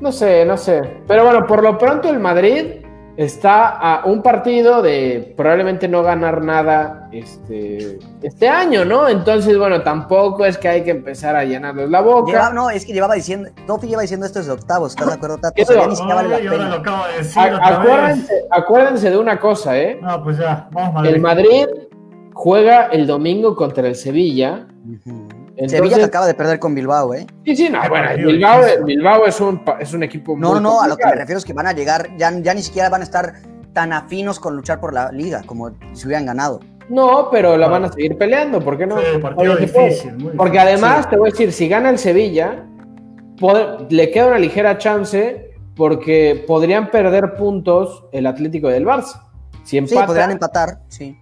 No sé, no sé. Pero bueno, por lo pronto el Madrid está a un partido de probablemente no ganar nada este, este año, ¿no? Entonces, bueno, tampoco es que hay que empezar a llenarles la boca. Lleva- no, es que llevaba diciendo, Tofi lleva diciendo esto desde octavos, ¿estás de acuerdo, Tato? ¿Qué O sea, ya digo? ni siquiera vale la Ay, ahora lo acabo de decir A- otra vez. acuérdense, acuérdense de una cosa, ¿eh? No, pues ya, vamos Madrid. El Madrid juega el domingo contra el Sevilla. Ujú. Entonces- Sevilla que acaba de perder con Bilbao, ¿eh? Sí, sí, no, bueno, Bilbao, es, un, es un equipo No, muy no, no, a lo que me refiero es que van a llegar, ya, ya ni siquiera van a estar tan afinos con luchar por la liga como si hubieran ganado. No, pero la van a seguir peleando, ¿por qué no? Sí, partido difícil, muy Porque además, te voy a decir, si gana el Sevilla, le queda una ligera chance porque podrían perder puntos el Atlético del Barça. Si Sí, podrían empatar, sí.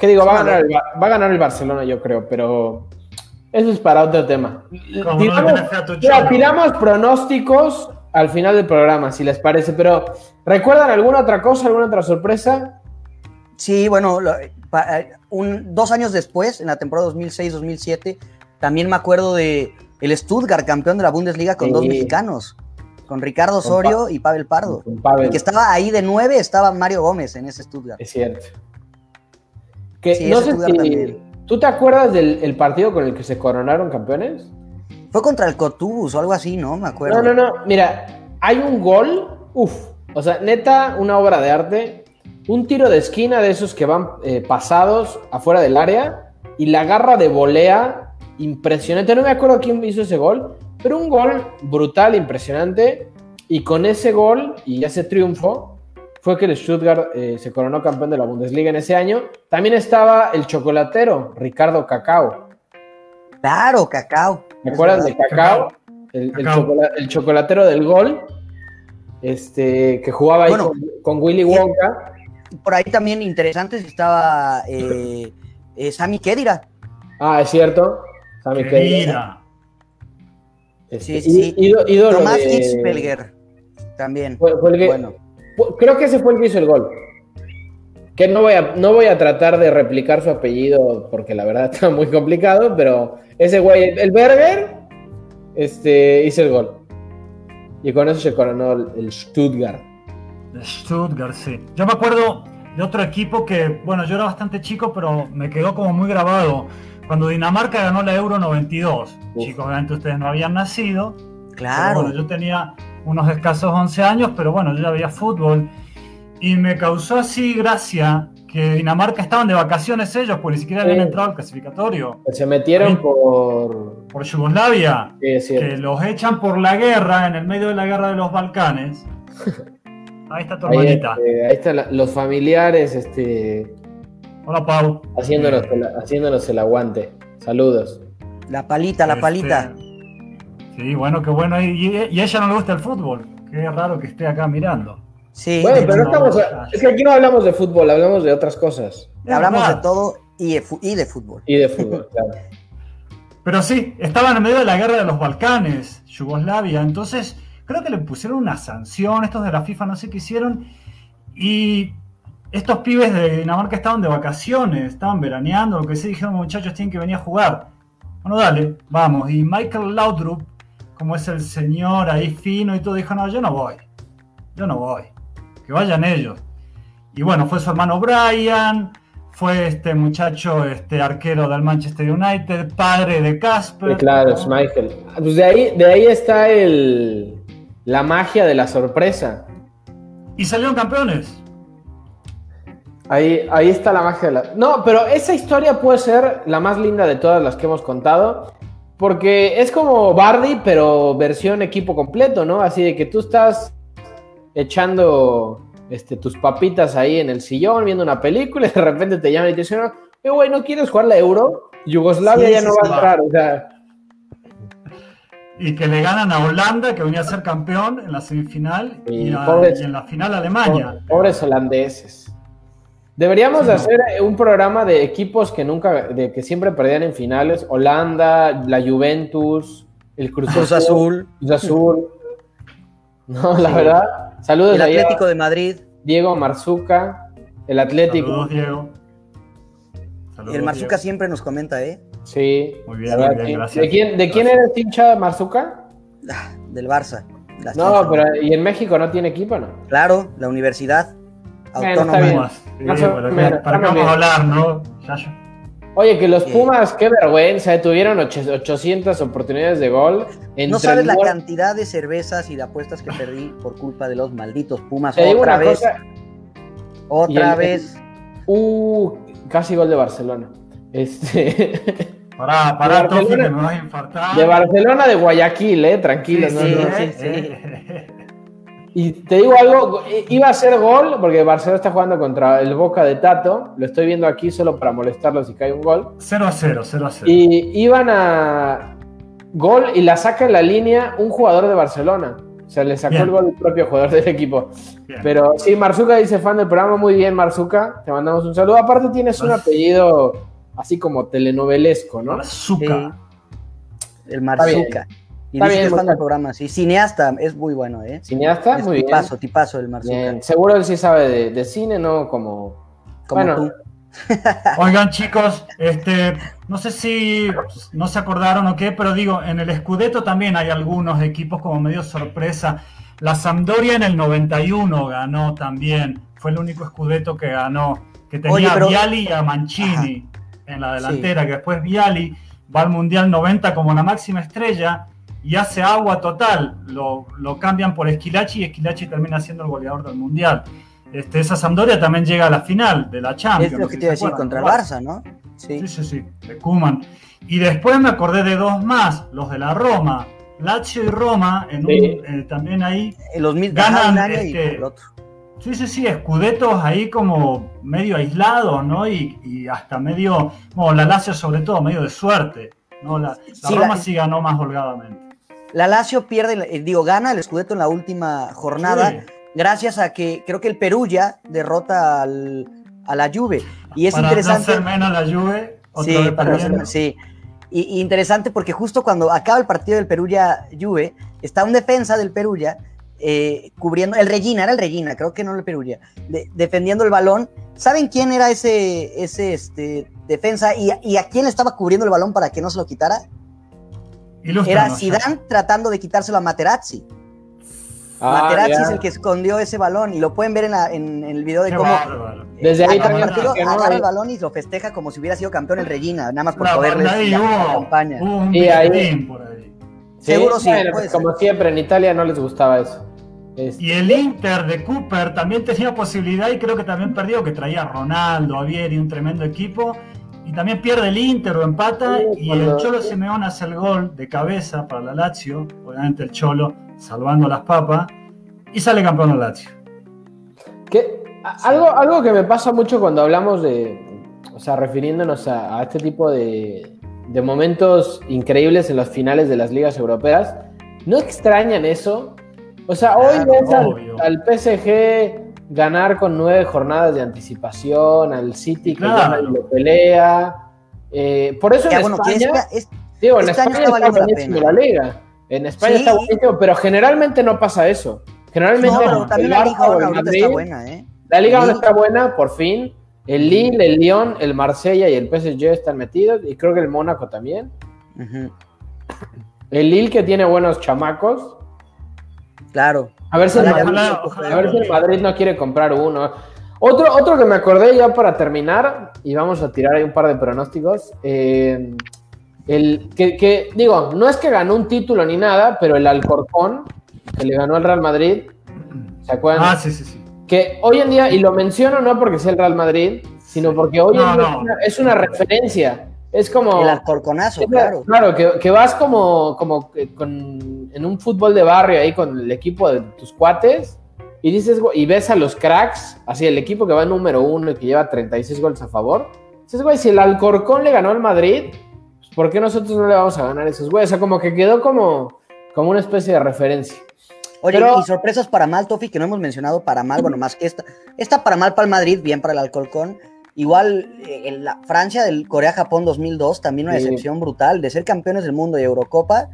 ¿qué digo? Va a, Sí, ganar el, Ba- va a ganar el Barcelona, yo creo, pero eso es para otro tema. No Tiramos- mira, pronósticos al final del programa, si les parece, pero ¿recuerdan alguna otra cosa, alguna otra sorpresa? Sí, bueno, lo- pa- eh, un- dos años después, en la temporada 2006-2007, también me acuerdo de el Stuttgart, campeón de la Bundesliga con Sí. dos mexicanos, con Ricardo Con Osorio Pa- y Pavel Pardo. Pavel. Que estaba ahí de nueve, estaba Mario Gómez en ese Stuttgart. Es cierto. Que, Sí, no ese si- también. ¿Tú te acuerdas del el partido con el que se coronaron campeones? Fue contra el Cotubus o algo así, ¿no? Me acuerdo. No, no, no. Mira, hay un gol. Uf. O sea, neta, una obra de arte. Un tiro de esquina de esos que van eh, pasados afuera del área. Y la garra de volea impresionante. No me acuerdo quién hizo ese gol. Pero un gol brutal, impresionante. Y con ese gol y ese triunfo fue que el Stuttgart eh, se coronó campeón de la Bundesliga en ese año. También estaba el chocolatero, Ricardo Cacao. Claro, Cacao. ¿Me verdad. de Cacao? El, el Cacao. chocola- el chocolatero del gol. Este, que jugaba ahí Bueno, con, con Willy Wonka. Por ahí también interesante estaba eh, eh, Sami Khedira. Ah, es cierto. Sammy Qué Khedira. ira. Este, Sí, sí. ídolo Tomás de- Hitzfelger también. Fue- fue el que- Bueno, Creo que ese fue el que hizo el gol. Que no voy, a, no voy a tratar de replicar su apellido porque la verdad [laughs] está muy complicado, pero ese güey, el Berger, este, hizo el gol. Y con eso se coronó el, el Stuttgart. De Stuttgart, sí. Yo me acuerdo de otro equipo que, bueno, yo era bastante chico, pero me quedó como muy grabado. Cuando Dinamarca ganó la Euro 92. Uf. Chicos, obviamente ustedes no habían nacido. Pero claro. bueno, yo tenía unos escasos 11 años, pero bueno, yo ya veía fútbol. Y me causó así gracia que Dinamarca estaban de vacaciones ellos, porque ni siquiera habían Sí. entrado al clasificatorio. Se metieron Ahí. por. Por Yugoslavia, Sí, es cierto. que los echan por la guerra, en el medio de la guerra de los Balcanes. [laughs] Ahí está tu Ahí, hermanita. este, ahí están los familiares este, Hola, Pau. haciéndonos, Eh, el, haciéndonos el aguante. Saludos. La palita, la Este, palita. Sí, bueno, qué bueno. Y, a ella no le gusta el fútbol. Qué raro que esté acá mirando. Sí. Bueno, pero no estamos. Es que aquí no hablamos de fútbol, hablamos de otras cosas. Hablamos de todo y de, y de fútbol. Y de fútbol, [laughs] claro. Pero sí, estaban en medio de la guerra de los Balcanes, Yugoslavia. Entonces, creo que le pusieron una sanción, estos de la FIFA, no sé qué hicieron. Y estos pibes de Dinamarca estaban de vacaciones, estaban veraneando, lo que sea. Dijeron, muchachos, tienen que venir a jugar. Bueno, dale, vamos. Y Michael Laudrup, como es el señor ahí fino y todo, dijo, no, yo no voy. Yo no voy. Que vayan ellos. Y bueno, fue su hermano Brian, fue este muchacho, este arquero del Manchester United, padre de Casper. Sí, claro, es Michael. Pues de ahí, de ahí está el, la magia de la sorpresa. Y salieron campeones. Ahí, ahí está la magia de la. No, pero esa historia puede ser la más linda de todas las que hemos contado. Porque es como Bardi, pero versión equipo completo, ¿no? Así de que tú estás echando este, tus papitas ahí en el sillón, viendo una película, y de repente te llaman y te dicen, eh, güey, ¿no quieres jugar la Euro? Yugoslavia Sí, ya no va a entrar, o sea. Y que le ganan a Holanda, que venía a ser campeón en la semifinal, Y y, a- pobres- y en la final a Alemania. Pobres holandeses. Deberíamos Sí, de no. hacer un programa de equipos que nunca, de que siempre perdían en finales. Holanda, la Juventus, el Cruz, Cruz Azul, Cruz Azul. [laughs] No, la Sí. verdad. Saludos el a Atlético de Madrid. Diego Marzuca, el Atlético. Saludos, Diego. Y Saludos, el Marzuca Diego. siempre nos comenta, ¿eh? Sí. Muy bien, verdad, muy bien, gracias. ¿De quién, de quién eres hincha Marzuca? Ah, del Barça. No, pero ¿y en México no tiene equipo, no? Claro, la universidad Bueno. Sí, ¿para qué- menos, ¿Para qué está muy vamos a hablar, no? Yayo? Oye, que los. Pumas, qué vergüenza, eh, tuvieron och- 800 oportunidades de gol. No sabes la cantidad de cervezas y de apuestas que perdí por culpa de los malditos Pumas. Te Otra vez, cosa, otra el- vez. Uh, casi gol de Barcelona. Este, Pará, pará, De Tofi, que me vas a infartar. de Barcelona de Guayaquil, eh, tranquilo. Sí, no, sí, no. sí. Eh, eh. [laughs] Y te digo algo, iba a ser gol, porque Barcelona está jugando contra el Boca de Tato, lo estoy viendo aquí solo para molestarlo si cae un gol. 0 a 0, 0 a 0. Y iban a gol y la saca en la línea un jugador de Barcelona. O sea, le sacó el gol el propio jugador del equipo. Pero sí, Marzuca dice fan del programa, muy bien Marzuca, te mandamos un saludo. Aparte tienes un apellido así como telenovelesco, ¿no? Marzuca. El Marzuca. Y Está bien, fan del programa, sí. Cineasta, es muy bueno, ¿eh? Cineasta, muy tipazo, bien. Tipazo, el Marzuca. Seguro él sí sabe de, cine, ¿no? Como. Como bueno, tú. [laughs] Oigan, chicos, este, no sé si no se acordaron o qué, pero digo, en el Scudetto también hay algunos equipos como medio sorpresa. La Sampdoria en el 91 ganó también, fue el único Scudetto que ganó, que tenía a Viali y a Mancini en la delantera, que después Viali va al Mundial 90 como la máxima estrella y hace agua total, lo, lo cambian por Esquilachi y Esquilachi termina siendo el goleador del Mundial. Este, esa Sampdoria también llega a la final de la Champions. Es lo que te iba a decir contra el Barça, ¿no? Sí. sí, sí, de Kuman. Y después me acordé de dos más, los de la Roma. Lazio y Roma, en un, eh, también ahí en los ganan este, Sí, sí, sí, escudetos ahí como medio aislados, ¿no? Y, hasta medio, bueno, la Lazio sobre todo, medio de suerte, ¿no? La, Roma sí ganó más holgadamente. La Lazio pierde, eh, digo, gana el escudeto en la última jornada gracias a que creo que el Perugia derrota al, a la Juve. Y es para interesante. No menos la Juve. Sí, para sí. Y, interesante porque justo cuando acaba el partido del Perugia Juve, está un defensa del Perugia eh, cubriendo, el Regina, era el Regina, creo que no el Perugia, defendiendo el balón. ¿Saben quién era ese, ese este, defensa y, y, a quién estaba cubriendo el balón para que no se lo quitara? Era Zidane tratando de quitárselo a Materazzi. Ah, Materazzi es el que escondió ese balón y lo pueden ver en, el video de cómo desde ahí también partido, agarra el balón y lo festeja como si hubiera sido campeón el Regina, nada más por poderle la, campaña. y ahí, por ahí. Seguro sí, como siempre en Italia no les gustaba eso. Y el Inter de Cooper también tenía posibilidad y creo que también perdió, que traía a Ronaldo, a Vieri, un tremendo equipo. Y también pierde el Inter o empata y el Cholo Simeón hace el gol de cabeza para la Lazio, obviamente el Cholo salvando las papas, y sale campeón el Lazio. Que, algo, algo que me pasa mucho cuando hablamos de, o sea, refiriéndonos a, este tipo de, de, momentos increíbles en las finales de las ligas europeas, ¿no extrañan eso? O sea, hoy ves al, PSG ganar con nueve jornadas de anticipación, al City que gana y lo pelea. Eh, por eso en España, digo, en España está, está la liga. En España está buenísimo, pero generalmente no pasa eso. Generalmente no, también la Liga ahora está buena, ¿eh? La Liga ahora está buena, por fin. El Lille, el Lyon, el Marsella y el PSG están metidos, y creo que el Mónaco también. El Lille que tiene buenos chamacos. Claro. A ver si, el Madrid, no quiere comprar uno. Otro, otro que me acordé ya para terminar, y vamos a tirar ahí un par de pronósticos. Eh, el, que, digo, no es que ganó un título ni nada, pero el Alcorcón, que le ganó al Real Madrid, ¿se acuerdan? Ah, sí, sí, sí. Que hoy en día, y lo menciono no porque sea el Real Madrid, sino porque hoy en día es, una, referencia. Es como. El Alcorconazo, claro. Claro, que, vas como, como en un fútbol de barrio ahí con el equipo de tus cuates y dices, y ves a los cracks, así el equipo que va número uno y que lleva 36 goles a favor. Dices, güey, si el Alcorcón le ganó al Madrid, ¿por qué nosotros no le vamos a ganar a esos güeyes? O sea, como que quedó como, como una especie de referencia. Oye, y sorpresas para mal, Tofi, que no hemos mencionado para mal, bueno, más que esta. Esta para mal para el Madrid, bien para el Alcolcón. Igual eh, en la Francia del Corea-Japón 2002, también una decepción brutal de ser campeones del mundo y Eurocopa,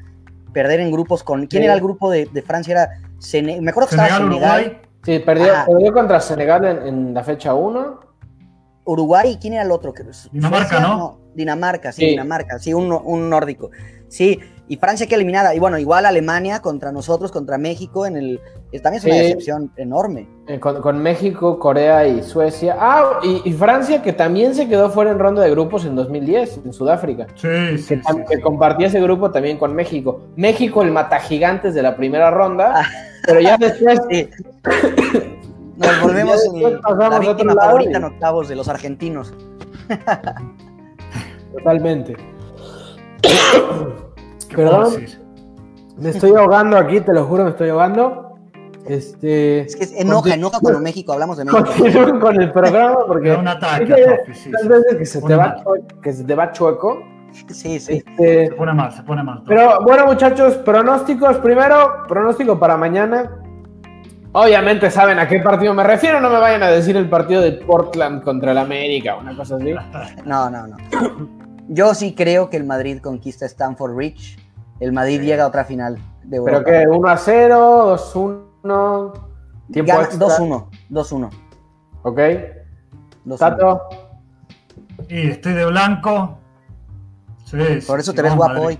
perder en grupos con. ¿Quién era el grupo de, Francia? Era Senegal. Me acuerdo que estaba Senegal. Sí, perdió, contra Senegal en, la fecha 1. Uruguay, ¿quién era el otro? Dinamarca, ¿no? Dinamarca, sí, Dinamarca, sí, un, un, nórdico. Sí, y Francia que eliminada. Y bueno, igual Alemania contra nosotros, contra México, en el también es una decepción enorme. Eh, con, México, Corea y Suecia. Ah, y, Francia que también se quedó fuera en ronda de grupos en 2010, en Sudáfrica. Sí, sí. Que, compartía ese grupo también con México. México, el mata gigantes de la primera ronda, ah. pero ya después. [laughs] Nos volvemos en la víctima favorita en octavos de los argentinos. Totalmente. [coughs] Perdón. Me estoy ahogando aquí, te lo juro, me estoy ahogando. Este, es que enoja, enoja cuando México hablamos de México. Continúen con el programa porque. un ataque. veces que se, te va chueco, que se te va chueco. Sí, sí. Este, se pone mal, se pone mal. Pero bueno, muchachos, pronósticos. Primero, pronóstico para mañana. Obviamente saben a qué partido me refiero, no me vayan a decir el partido de Portland contra el América, una cosa así. No, no, no. Yo sí creo que el Madrid conquista Stanford Bridge. El Madrid llega a otra final de Europa. ¿Pero qué? ¿1 a 0? 2 1? ¿Tiempo 2-1. 2-1. Ok. Tato. Y estoy de blanco. Sí, Por eso te ves guapo hoy.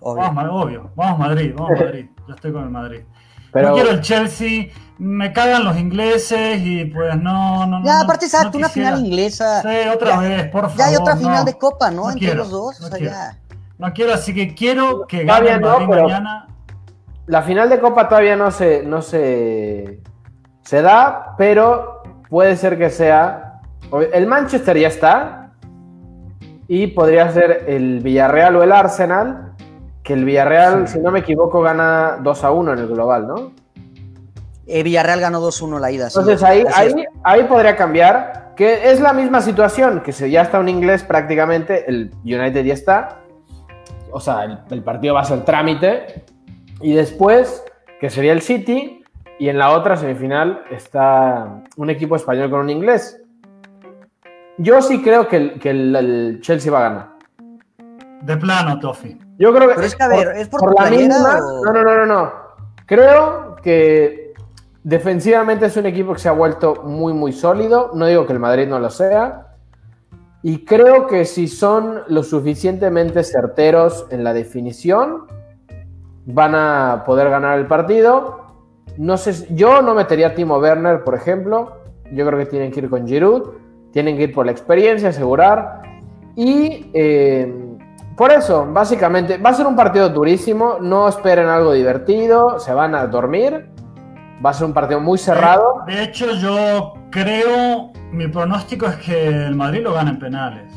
Obvio. Vamos, obvio. Vamos Madrid, vamos [laughs] Madrid. Yo estoy con el Madrid. Pero... No quiero el Chelsea, me cagan los ingleses y pues no. no ya, aparte, ¿sabes? una final inglesa. Sí, otra vez, por favor. Ya hay otra final de Copa, ¿no? Entre los dos. No, o sea, quiero. Ya. No quiero, así que quiero que gane mañana. La final de Copa todavía no se, no se, se da, pero puede ser que sea. El Manchester ya está. Y podría ser el Villarreal o el Arsenal que el Villarreal, si no me equivoco, gana 2 a 1 en el global, ¿no? Eh, Villarreal ganó 2-1 la ida. Entonces ahí, ahí, ahí, podría cambiar, que es la misma situación, que se, ya está un inglés prácticamente, el United ya está, o sea, el, el, partido va a ser trámite, y después, que sería el City, y en la otra semifinal está un equipo español con un inglés. Yo sí creo que el, que el Chelsea va a ganar. De plano, Tofi. Yo creo que. Pero es que, a ver, ¿es por, la misma. No, no, no, no, no. Creo que defensivamente es un equipo que se ha vuelto muy, muy sólido. No digo que el Madrid no lo sea. Y creo que si son lo suficientemente certeros en la definición, van a poder ganar el partido. No sé, yo no metería a Timo Werner, por ejemplo. Yo creo que tienen que ir con Giroud. Tienen que ir por la experiencia, asegurar. Y eh, por eso, básicamente, va a ser un partido durísimo. No esperen algo divertido, se van a dormir. Va a ser un partido muy cerrado. De, hecho, yo creo, mi pronóstico es que el Madrid lo gane en penales.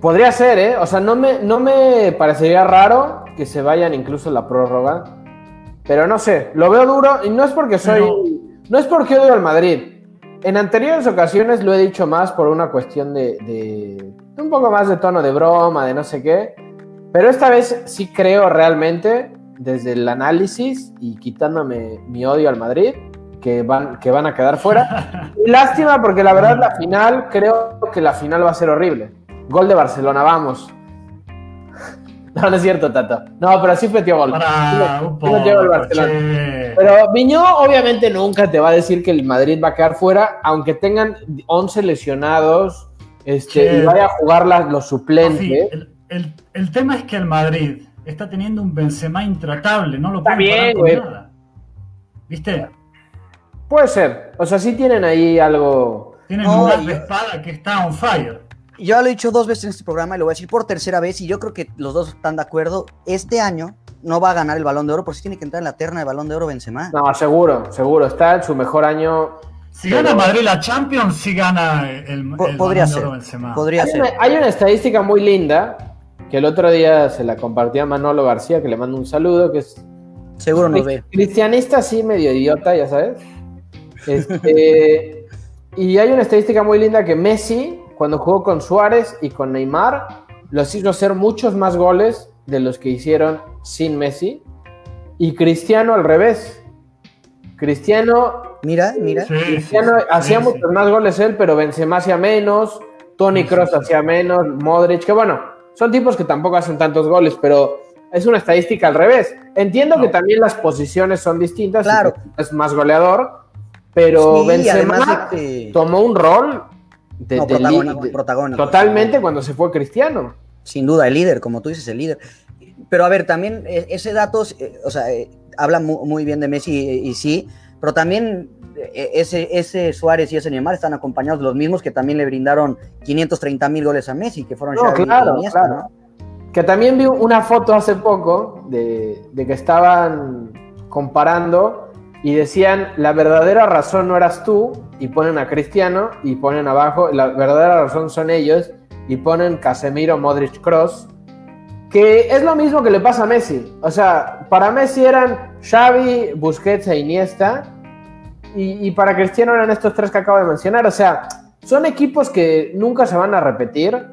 Podría ser, ¿eh? O sea, no me, no me parecería raro que se vayan incluso en la prórroga. Pero no sé, lo veo duro y no es porque soy. No es porque odio al Madrid. En anteriores ocasiones lo he dicho más por una cuestión de un poco más de tono de broma, de no sé qué. Pero esta vez sí creo realmente, desde el análisis y quitándome mi odio al Madrid, que van, que van a quedar fuera. [laughs] Y lástima porque la verdad la final, creo que la final va a ser horrible. Gol de Barcelona, vamos. [laughs] No, no es cierto, Tato. No, pero sí metió gol. Pero Viñó obviamente nunca te va a decir que el Madrid va a quedar fuera, aunque tengan 11 lesionados, este, y vaya a jugar los suplentes. el, tema es que el Madrid está teniendo un Benzema intratable, no lo puede con nada. ¿Viste? Puede ser. O sea, sí tienen ahí algo. Tienen una espada que está on fire. Yo lo he dicho dos veces en este programa y lo voy a decir por tercera vez, y yo creo que los dos están de acuerdo. Este año no va a ganar el balón de oro, por si tiene que entrar en la terna de balón de oro Benzema. No, seguro, seguro. Está en su mejor año si gana Madrid la Champions, si gana el, podría ser, Podría hay ser. Una, hay una estadística muy linda que el otro día se la compartía a Manolo García, que le mando un saludo, que es seguro no ve. Cristianista así medio idiota, ya sabes. Este, [laughs] y hay una estadística muy linda que Messi, cuando jugó con Suárez y con Neymar, los hizo hacer muchos más goles de los que hicieron sin Messi. Y Cristiano al revés. Cristiano Mira, mira. Cristiano hacía muchos más goles él, pero Benzema hacía menos, Tony Cross hacía menos, Modric, que bueno, son tipos que tampoco hacen tantos goles, pero es una estadística al revés. Entiendo que también las posiciones son distintas, claro. es más goleador, pero Benzema tomó un rol de, protagónico, totalmente cuando se fue Cristiano. Sin duda, el líder, como tú dices, el líder. Pero a ver, también e, ese dato, eh, o sea, eh, habla muy bien de Messi y sí, pero también eh, ese, ese Suárez y ese Neymar están acompañados de los mismos que también le brindaron 530 mil goles a Messi, que fueron no, claro, claro. Que también vi una foto hace poco de, que estaban comparando y decían la verdadera razón no eras tú y ponen a Cristiano y ponen abajo la verdadera razón son ellos y ponen Casemiro, Modric, Cross que es lo mismo que le pasa a Messi. O sea, para Messi eran Xavi, Busquets e Iniesta y, para Cristiano eran estos tres que acabo de mencionar. O sea, son equipos que nunca se van a repetir.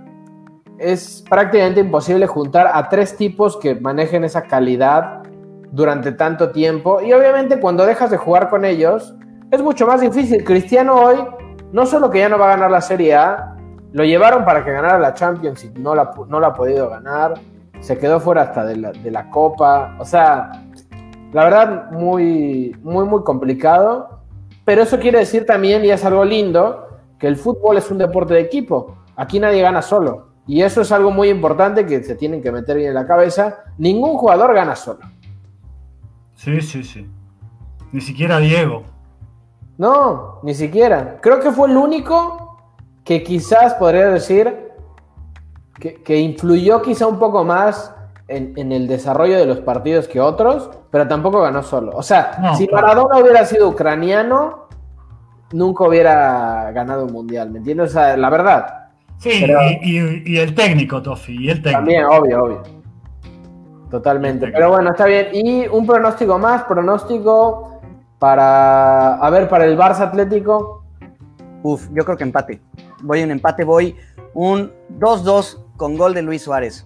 Es prácticamente imposible juntar a tres tipos que manejen esa calidad durante tanto tiempo. Y obviamente cuando dejas de jugar con ellos, es mucho más difícil. Cristiano hoy, no solo que ya no va a ganar la Serie A, lo llevaron para que ganara la Champions y no la, no la ha podido ganar. Se quedó fuera hasta de la, de la Copa. O sea, la verdad, muy, muy, muy complicado. Pero eso quiere decir también, y es algo lindo, que el fútbol es un deporte de equipo. Aquí nadie gana solo. Y eso es algo muy importante que se tienen que meter bien en la cabeza. Ningún jugador gana solo. Sí, sí, sí. Ni siquiera Diego. No, ni siquiera. Creo que fue el único que quizás podría decir que, influyó quizá un poco más en, el desarrollo de los partidos que otros, pero tampoco ganó solo. O sea, si Maradona hubiera sido ucraniano, nunca hubiera ganado un mundial, ¿me entiendes? O sea, la verdad. Sí, y, el técnico, Tofi, y el técnico. También, obvio, obvio. Totalmente. Pero bueno, está bien. Y un pronóstico más, pronóstico para, a ver, para el Barça Atlético. Uf, yo creo que empate. Voy en empate, voy un 2-2 con gol de Luis Suárez.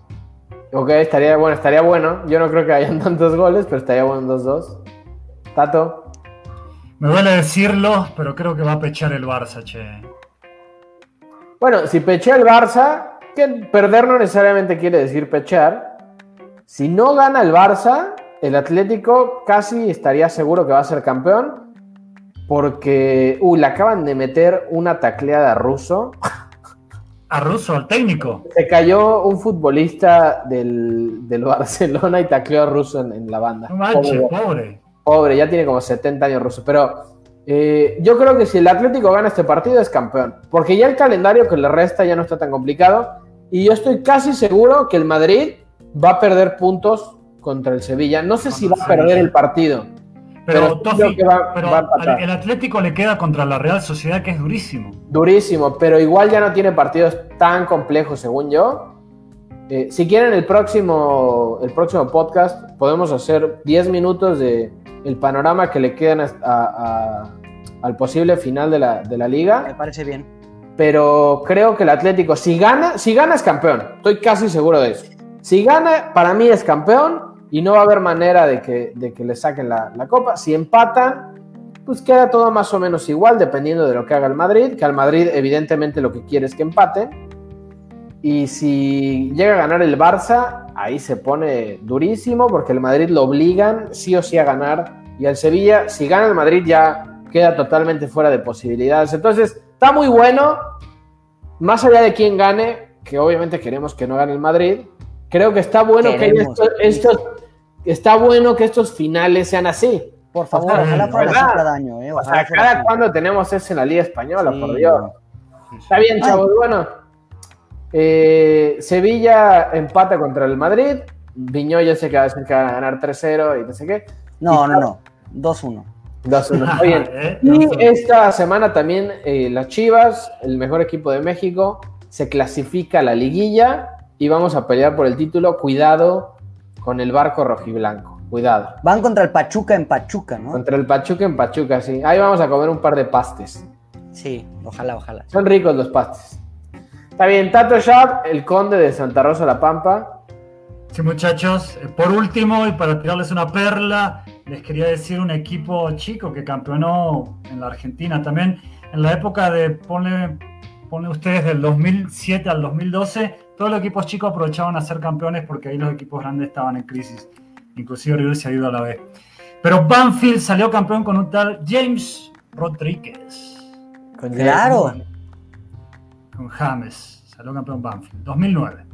Ok, estaría bueno, estaría bueno. Yo no creo que hayan [laughs] tantos goles, pero estaría bueno un 2-2. Tato. Me duele decirlo, pero creo que va a pechar el Barça, che. Bueno, si pechea el Barça, que perder no necesariamente quiere decir pechar. Si no gana el Barça, el Atlético casi estaría seguro que va a ser campeón. Porque, uy, le acaban de meter una tacleada a Russo. [laughs] ¿A Russo, al técnico? Se cayó un futbolista del, [laughs] Barcelona y tacleó a Russo en, la banda. No manches, pobre, pobre. ya tiene como 70 años Russo. Pero eh, yo creo que si el Atlético gana este partido es campeón. Porque ya el calendario que le resta ya no está tan complicado. Y yo estoy casi seguro que el Madrid va a perder puntos contra el Sevilla. No sé si va a perder el partido. Pero, el Atlético le queda contra la Real Sociedad, que es durísimo. Durísimo, pero igual ya no tiene partidos tan complejos, según yo. Eh, si quieren el próximo, el próximo podcast, podemos hacer 10 minutos de el panorama que le quedan al posible final de la, de la liga. Me parece bien. Pero creo que el Atlético, si gana, si gana es campeón. Estoy casi seguro de eso. Si gana, para mí es campeón y no va a haber manera de que, de que le saquen la, copa. Si empatan, pues queda todo más o menos igual, dependiendo de lo que haga el Madrid, que al Madrid evidentemente lo que quiere es que empate. Y si llega a ganar el Barça, ahí se pone durísimo, porque el Madrid lo obligan sí o sí a ganar. Y al Sevilla, si gana el Madrid, ya queda totalmente fuera de posibilidades. Entonces, está muy bueno. Más allá de quién gane, que obviamente queremos que no gane el Madrid, creo que está bueno que estos, está bueno que estos finales sean así. Por favor, ojalá fuera cada año. Eh, o sea, cada cuando tenemos eso en la Liga Española, por Dios. Está bien, chavos. Bueno, eh, Sevilla empata contra el Madrid. Viñoya se queda que va a ganar 3-0 y no sé qué. No, no, no. 2-1. 2-1. bien. [laughs] ¿Eh? Y esta semana también eh, las Chivas, el mejor equipo de México, se clasifica a la liguilla y vamos a pelear por el título. Cuidado con el barco rojiblanco. Cuidado. Van contra el Pachuca en Pachuca, ¿no? Contra el Pachuca en Pachuca, sí. Ahí vamos a comer un par de pastes. Sí, ojalá, ojalá. Son ricos los pastes. Está bien, Tato Shop, el conde de Santa Rosa La Pampa. Sí, muchachos. Eh, por último, y para tirarles una perla, les quería decir un equipo chico que campeonó en la Argentina también. En la época de, pone, pone ustedes, del 2007 al 2012, todos los equipos chicos aprovechaban a ser campeones porque ahí los equipos grandes estaban en crisis. Inclusive River se ha ido a la B. Pero Banfield salió campeón con un tal James Rodríguez. Claro. Con James. Salió campeón Banfield. 2009.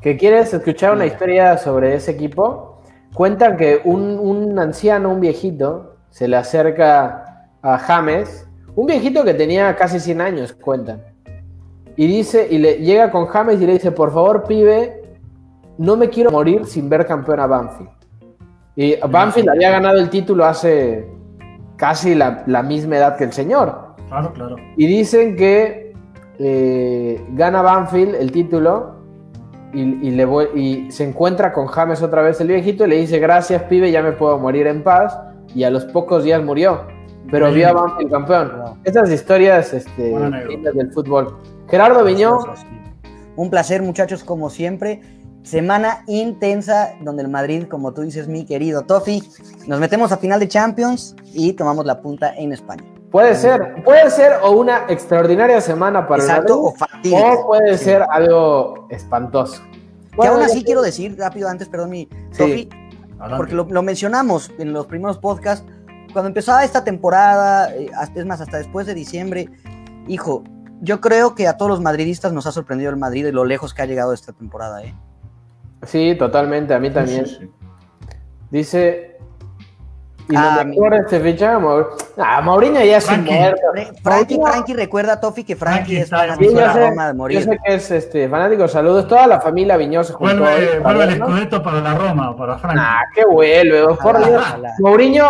¿Qué quieres escuchar una historia sobre ese equipo? Cuentan que un, un anciano, un viejito, se le acerca a James. Un viejito que tenía casi 100 años, cuentan y dice, y le llega con James y le dice, por favor, pibe, no me quiero morir sin ver campeón a Banfield. Y Banfield había ganado el título hace casi la, misma edad que el señor. Claro, claro. Y dicen que eh, gana Banfield el título y, le y se encuentra con James otra vez el viejito y le dice, gracias pibe, ya me puedo morir en paz. Y a los pocos días murió. pero vio a Banfield campeón. Estas historias este, del fútbol. Gerardo Viñó. Un placer, muchachos, como siempre. Semana intensa donde el Madrid, como tú dices, mi querido Tofi, nos metemos a final de Champions y tomamos la punta en España. Puede ser, puede ser o una extraordinaria semana para el Madrid, o, puede ser algo espantoso. que aún así quiero decir rápido antes, perdón, mi Tofi, porque lo, mencionamos en los primeros podcasts, cuando empezaba esta temporada, eh, es más, hasta después de diciembre, hijo, yo creo que a todos los madridistas nos ha sorprendido el Madrid y lo lejos que ha llegado esta temporada, ¿eh? Sí, totalmente, a mí también. Dice. Y ah, lo mejor este fichaje, ah, Mourinho ya es un muerto. Frankie, Frankie, recuerda, Tofi, que Frankie, es fanático de la Roma de morir. Yo sé que es este, fanático, saludos. Toda la familia Viñosa Vuelve, vuelve el escudeto para la Roma, para Frankie. Ah, qué vuelve, por Dios. Mourinho,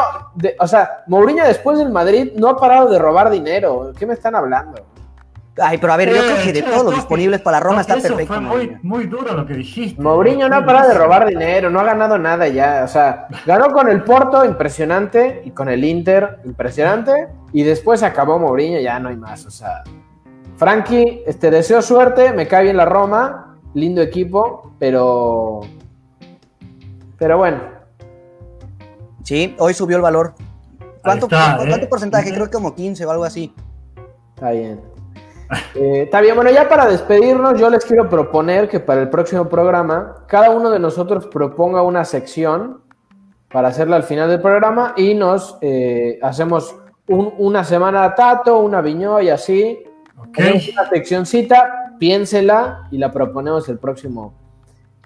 o sea, Mourinho después del Madrid no ha parado de robar dinero. ¿Qué me están hablando? Ay, pero a ver, yo creo que de todos los disponibles para Roma está perfecto. Fue muy, muy, duro lo que dijiste. Mourinho no ha parado de robar dinero, no ha ganado nada ya. O sea, ganó con el Porto, impresionante, y con el Inter, impresionante, y después acabó Mourinho, ya no hay más. O sea, Frankie, este, deseo suerte, me cae bien la Roma, lindo equipo, pero. Pero bueno. Sí, hoy subió el valor. ¿Cuánto, ¿cuánto ¿eh? porcentaje? Creo que como 15 o algo así. Está bien. Eh, está bien, bueno, ya para despedirnos, yo les quiero proponer que para el próximo programa, cada uno de nosotros proponga una sección para hacerla al final del programa y nos eh, hacemos una semana a Tato, una Viñó y así. Una seccioncita, piénsela y la proponemos el próximo,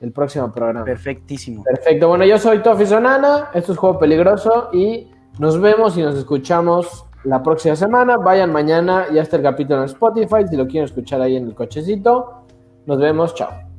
el próximo programa. Perfectísimo. Perfecto, bueno, yo soy Tofi Sonana, esto es Juego Peligroso y nos vemos y nos escuchamos la próxima semana. Vayan mañana, ya está el capítulo en Spotify, si lo quieren escuchar ahí en el cochecito. Nos vemos, chao.